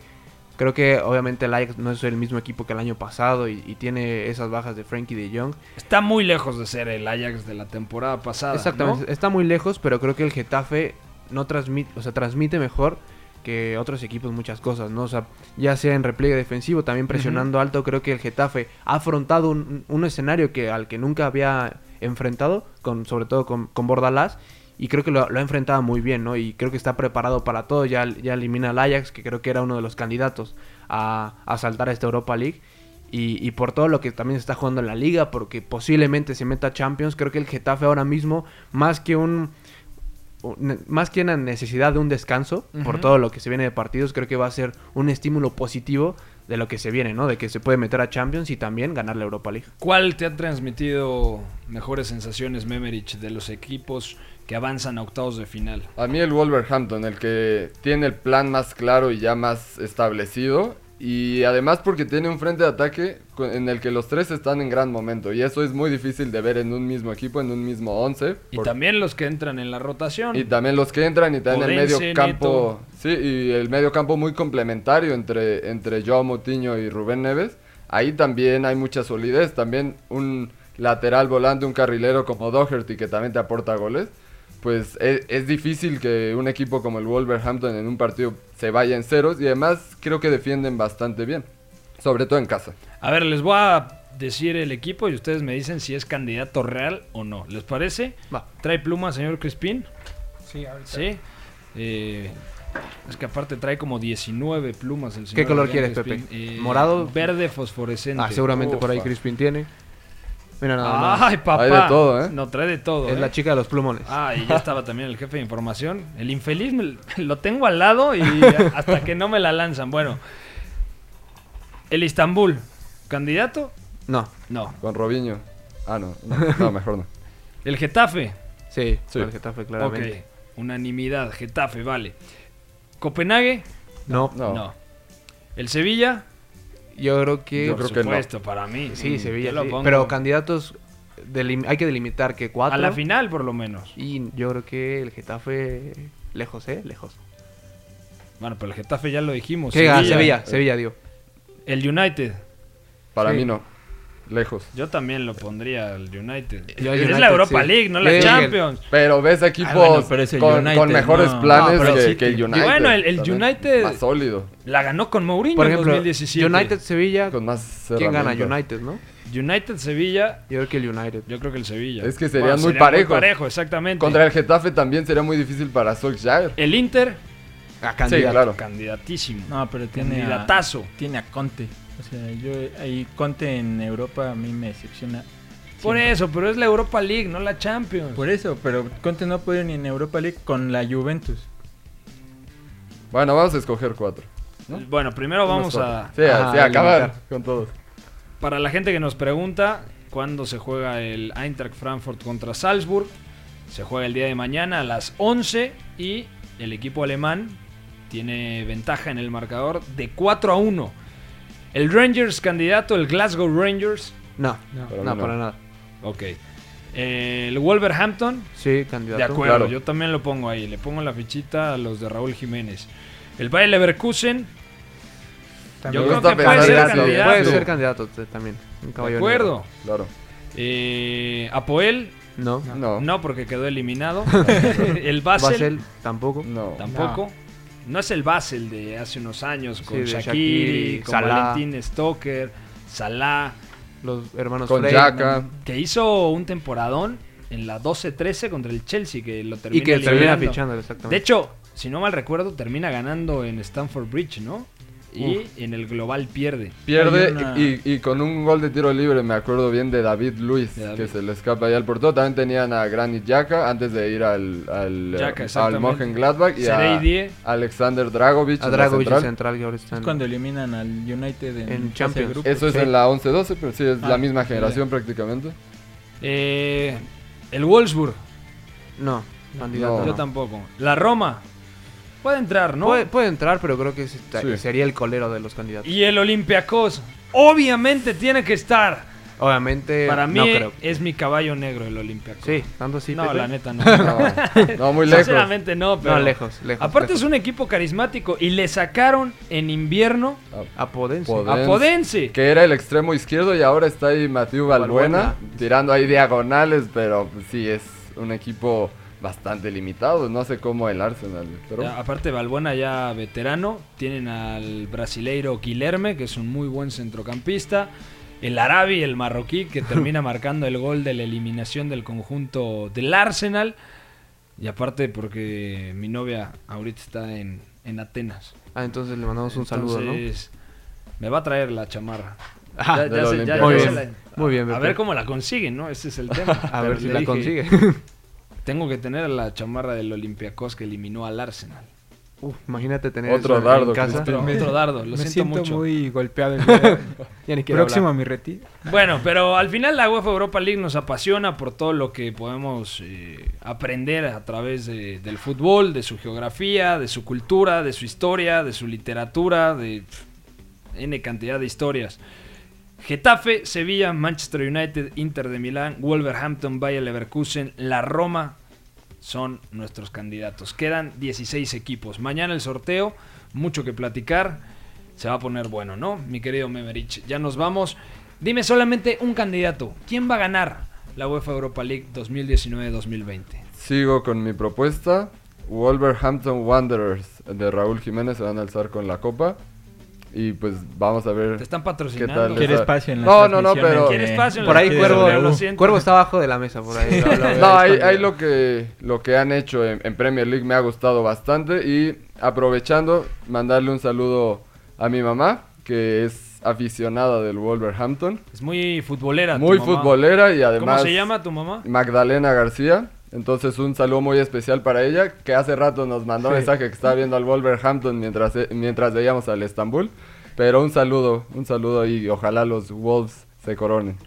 creo que obviamente el Ajax no es el mismo equipo que el año pasado y, y tiene esas bajas de Frankie de Jong. Está muy lejos de ser el Ajax de la temporada pasada. Exactamente, ¿no? está muy lejos, pero creo que el Getafe no transmite, o sea, transmite mejor que otros equipos muchas cosas, ¿no? O sea, ya sea en repliegue defensivo, también presionando alto, creo que el Getafe ha afrontado un, un escenario que al que nunca había enfrentado, con, sobre todo con, con Bordalás, y creo que lo, lo ha enfrentado muy bien, ¿no? Y creo que está preparado para todo, ya, ya elimina al Ajax, que creo que era uno de los candidatos a, a saltar a esta Europa League. Y, y por todo lo que también se está jugando en la liga, porque posiblemente se meta a Champions, creo que el Getafe ahora mismo, más que un- más que una necesidad de un descanso por todo lo que se viene de partidos, creo que va a ser un estímulo positivo de lo que se viene, ¿no? De que se puede meter a Champions y también ganar la Europa League. ¿Cuál te ha transmitido mejores sensaciones, Memerich, de los equipos que avanzan a octavos de final? A mí el Wolverhampton, el que tiene el plan más claro y ya más establecido. Y además porque tiene un frente de ataque en el que los tres están en gran momento. Y eso es muy difícil de ver en un mismo equipo, en un mismo once. Y también los que entran en la rotación. y también los que entran y también el Odense, medio campo. Sí, y el medio campo muy complementario entre, entre Joao Moutinho y Rubén Neves. Ahí también hay mucha solidez. También un lateral volante, un carrilero como Doherty que también te aporta goles. Pues e- es, difícil que un equipo como el Wolverhampton en un partido se vaya en ceros y además creo que defienden bastante bien, sobre todo en casa. A ver, les voy a decir el equipo y ustedes me dicen si es candidato real o no. ¿Les parece? Va. ¿Trae pluma, señor Crispín? Sí, ahorita. Sí. Eh, es que aparte trae como 19 plumas el señor ¿Qué color Adrián quieres, Crispín. Pepe? Eh, ¿Morado? Verde fosforescente. Ah, seguramente por ahí. Crispin tiene. Mira nada más. Ay, papá. Hay de todo, ¿eh? No, trae de todo. Es ¿eh? la chica de los plumones. Ah, y ya estaba también el jefe de información. El infeliz me- lo tengo al lado y hasta que no me la lanzan. Bueno, el Istambul, ¿candidato? No. No. Con Robinho. Ah, no, no, no, mejor no. El Getafe. Sí, Sí. el Getafe, claramente. Ok, unanimidad, Getafe, vale. ¿Copenhague? No. No. No. ¿El Sevilla? Yo creo que. Yo Por creo que no. supuesto, para mí. Sí, Mm, Sevilla. lo sí. pongo Pero candidatos. delim- hay que delimitar que cuatro. A la final, por lo menos. Y yo creo que el Getafe. Lejos, ¿eh? Lejos. Bueno, pero el Getafe ya lo dijimos. ¿Qué gana? Sevilla, Sevilla, digo. El United. Para Sí. mí no. Lejos. Yo también lo pondría al United. Yo es United, la Europa sí. League, no la Champions. Pero ves equipos bueno, pero es el con, United, con mejores no. planes No, que, sí, que el y United. bueno, el-. United- Más sólido. La ganó con Mourinho Por en ejemplo, 2017. United, Sevilla. Con más ¿Quién gana? United, ¿no? United, Sevilla. Yo creo que el United. Yo creo que el Sevilla. Es que serían Bueno, muy sería parejos. parejo, exactamente. Contra el Getafe también sería muy difícil para Solskjaer. El Inter, Ah, Sí, candidato. claro. candidatísimo. No, pero tiene a, Candidatazo. tiene a Conte. O sea, yo ahí Conte en Europa a mí me decepciona. Por siempre. eso, pero es la Europa League, no la Champions. Por eso, pero Conte no puede ni en Europa League con la Juventus. Bueno, vamos a escoger cuatro. ¿no? Bueno, primero vamos a... Sí, sí, acabar con todos. Para la gente que nos pregunta cuándo se juega el Eintracht Frankfurt contra Salzburg, se juega el día de mañana a las 11 y el equipo alemán tiene ventaja en el marcador de 4 a 1. El Rangers candidato, el Glasgow Rangers, No, No. Para mí no. para nada. ok. El Wolverhampton, Sí, candidato. de acuerdo, Claro. yo también lo pongo ahí, le pongo la fichita a los de Raúl Jiménez. El Bayer Leverkusen, También. yo creo que puede ser candidato. Puede ser candidato también. Un De acuerdo. Claro. Eh, Apoel. No. No. No, porque quedó eliminado. el Basel, Basel tampoco. No. tampoco. No. Es el Basel de hace unos años con Shakiri, Shaqiri, con Salah. Valentín Stoker, Salah, Los hermanos Con que hizo un temporadón en la 12-13 contra el Chelsea, que lo termina Y que termina fichando, De exactamente. hecho, si no mal recuerdo, termina ganando en Stamford Bridge, ¿no? Y en el global pierde. Pierde una- y, y con un gol de tiro libre, me acuerdo bien de David Luis, De David. que se le escapa ahí al portero. También tenían a Granit Xhaka antes de ir al, al, Xhaka, al exactamente. Mönchengladbach y a. Alexander Dragovic. a Dragovic central. central que ahora está Es cuando eliminan al United en, Champions. de grupos. Eso es Sí. en la 11-12, pero sí, es Ah, la misma ya, generación prácticamente. Eh, el Wolfsburg, No, candidato. No. yo tampoco. La Roma, puede entrar, ¿no? Puede, puede entrar, pero creo que Sí. sería el colero de los candidatos. Y el Olympiacos, obviamente tiene que estar. Obviamente, Para mí no creo. es mi caballo negro el Olympiacos. Sí, tanto así. No, Pepe? la neta no. No, no, muy lejos. Sinceramente no, pero. No, lejos, lejos. Aparte lejos. es un equipo carismático y le sacaron en invierno A Podense. Podense. a Podense. Que era el extremo izquierdo y ahora está ahí Matthew Balbuena, Balbuena. tirando ahí diagonales, pero sí es un equipo bastante limitado. No sé cómo el Arsenal, pero Ya, aparte Balbuena ya veterano, tienen al brasileiro Guilherme, que es un muy buen centrocampista, el Arabi, el marroquí, que termina marcando el gol de la eliminación del conjunto del Arsenal, y aparte porque mi novia ahorita está en, en Atenas. Ah, entonces le mandamos un saludo, ¿no? Me va a traer la chamarra. Ah, Ya- del ya se- Olympiacos. ya- Muy ya bien, la- muy bien, A ver cómo la consiguen, ¿no? Ese es el tema. A Pero ver si la dije, consigue. Tengo que tener la chamarra del Olympiacos que eliminó al Arsenal. Uf, imagínate tener Otro eso dardo, en casa. Cristian. Otro, otro dardo, lo me siento, siento mucho. muy golpeado. el. Ya ni Próximo a mi retiro. Bueno, pero al final la UEFA Europa League nos apasiona por todo lo que podemos eh, aprender a través de- del fútbol, de su geografía, de su cultura, de su historia, de su literatura, de N cantidad de historias. Getafe, Sevilla, Manchester United, Inter de Milán, Wolverhampton, Bayer Leverkusen, la Roma son nuestros candidatos. Quedan 16 equipos. Mañana el sorteo, mucho que platicar. Se va a poner bueno, ¿no? Mi querido Memerich, ya nos vamos. Dime solamente un candidato. ¿Quién va a ganar la UEFA Europa League 2019-2020? Sigo con mi propuesta. Wolverhampton Wanderers de Raúl Jiménez se van a alzar con la copa. Y pues vamos a ver. Te están qué patrocinando. tal. Quiere espacio en las No, no, no, pero. Quiere espacio en Por la ahí Cuervo, lo siento. Cuervo está abajo de la mesa, por ahí. No, ahí, escondido. ahí lo que lo que han hecho en, en Premier League me ha gustado bastante y aprovechando mandarle un saludo a mi mamá que es aficionada del Wolverhampton, Es muy futbolera. tu muy mamá. futbolera y además ¿Cómo se llama tu mamá? Magdalena García. Entonces un saludo muy especial para ella que hace rato nos mandó un Sí. mensaje que estaba viendo al Wolverhampton mientras mientras veíamos al Estambul. Pero un saludo, un saludo y ojalá los Wolves se coronen.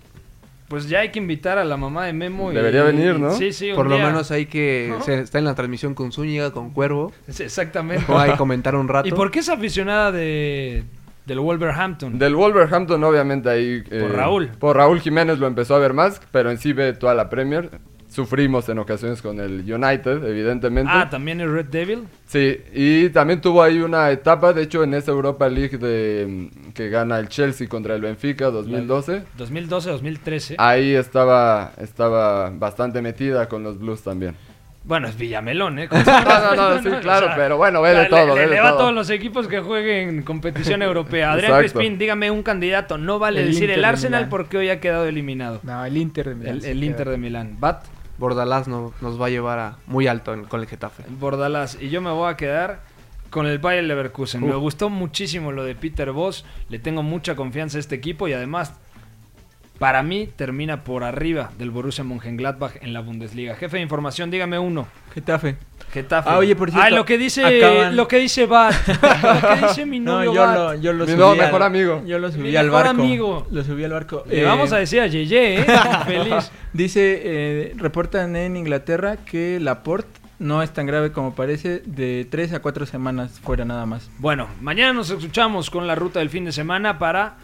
Pues ya hay que invitar a la mamá de Memo. y- Debería venir, ¿no? Sí, sí, un Por lo menos hay que ¿No? se- está en la transmisión con Zúñiga, con Cuervo. Sí, Exactamente. O hay que comentar un rato. ¿Y por qué es aficionada de, del Wolverhampton? Del Wolverhampton, obviamente, ahí. eh, Por Raúl. Por Raúl Jiménez lo empezó a ver más, pero en sí ve toda la Premier. Sufrimos en ocasiones con el United, evidentemente. Ah, también el Red Devil. Sí, y también tuvo ahí una etapa, de hecho, en esa Europa League de, que gana el Chelsea contra el Benfica 2012. 2012-2013. Ahí estaba, estaba bastante metida con los Blues también. Bueno, es Villamelón, ¿eh? No, no, no, sí, claro, pero bueno, ve de todo, Le, ve de le va a todo. todos los equipos que jueguen competición europea. Adrián Exacto. Crispín, dígame un candidato. No vale El decir Inter el Arsenal porque hoy ha quedado eliminado. No, el Inter de Milán. El, el. Inter de Milán. Bat, Bordalás no- nos va a llevar a muy alto en- con el Getafe. Bordalás. Y yo me voy a quedar con el Bayer Leverkusen. Me gustó muchísimo lo de Peter Voss. Le tengo mucha confianza a este equipo y además, para mí, termina por arriba del Borussia Mönchengladbach en la Bundesliga. Jefe de información, dígame uno. Getafe. Getafe. Ah, oye, por cierto, Ah, lo que dice, acaban- lo que dice Bat. lo que dice mi No, novio yo Bat. lo, yo lo Mi subí no, al- mejor amigo. Yo lo subí Mi al mejor barco. amigo. Lo subí al barco. Le Eh, vamos a decir a Yeye, ¿eh? Feliz. Dice, eh, reportan en Inglaterra que Laporte no es tan grave como parece, de 3 a 4 semanas fuera nada más. Bueno, mañana nos escuchamos con la ruta del fin de semana para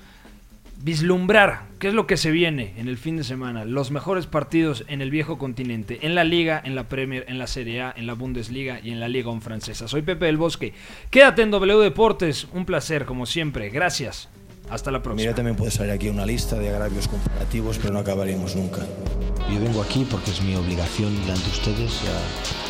vislumbrar qué es lo que se viene en el fin de semana. Los mejores partidos en el viejo continente, en la Liga, en la Premier, en la Serie A, en la Bundesliga y en la Liga francesa. Soy Pepe del Bosque. Quédate en W Deportes. Un placer, como siempre. Gracias. Hasta la próxima. Mira, también puede salir aquí una lista de agravios comparativos, pero no acabaríamos nunca. Yo vengo aquí porque es mi obligación delante de ustedes. Ya,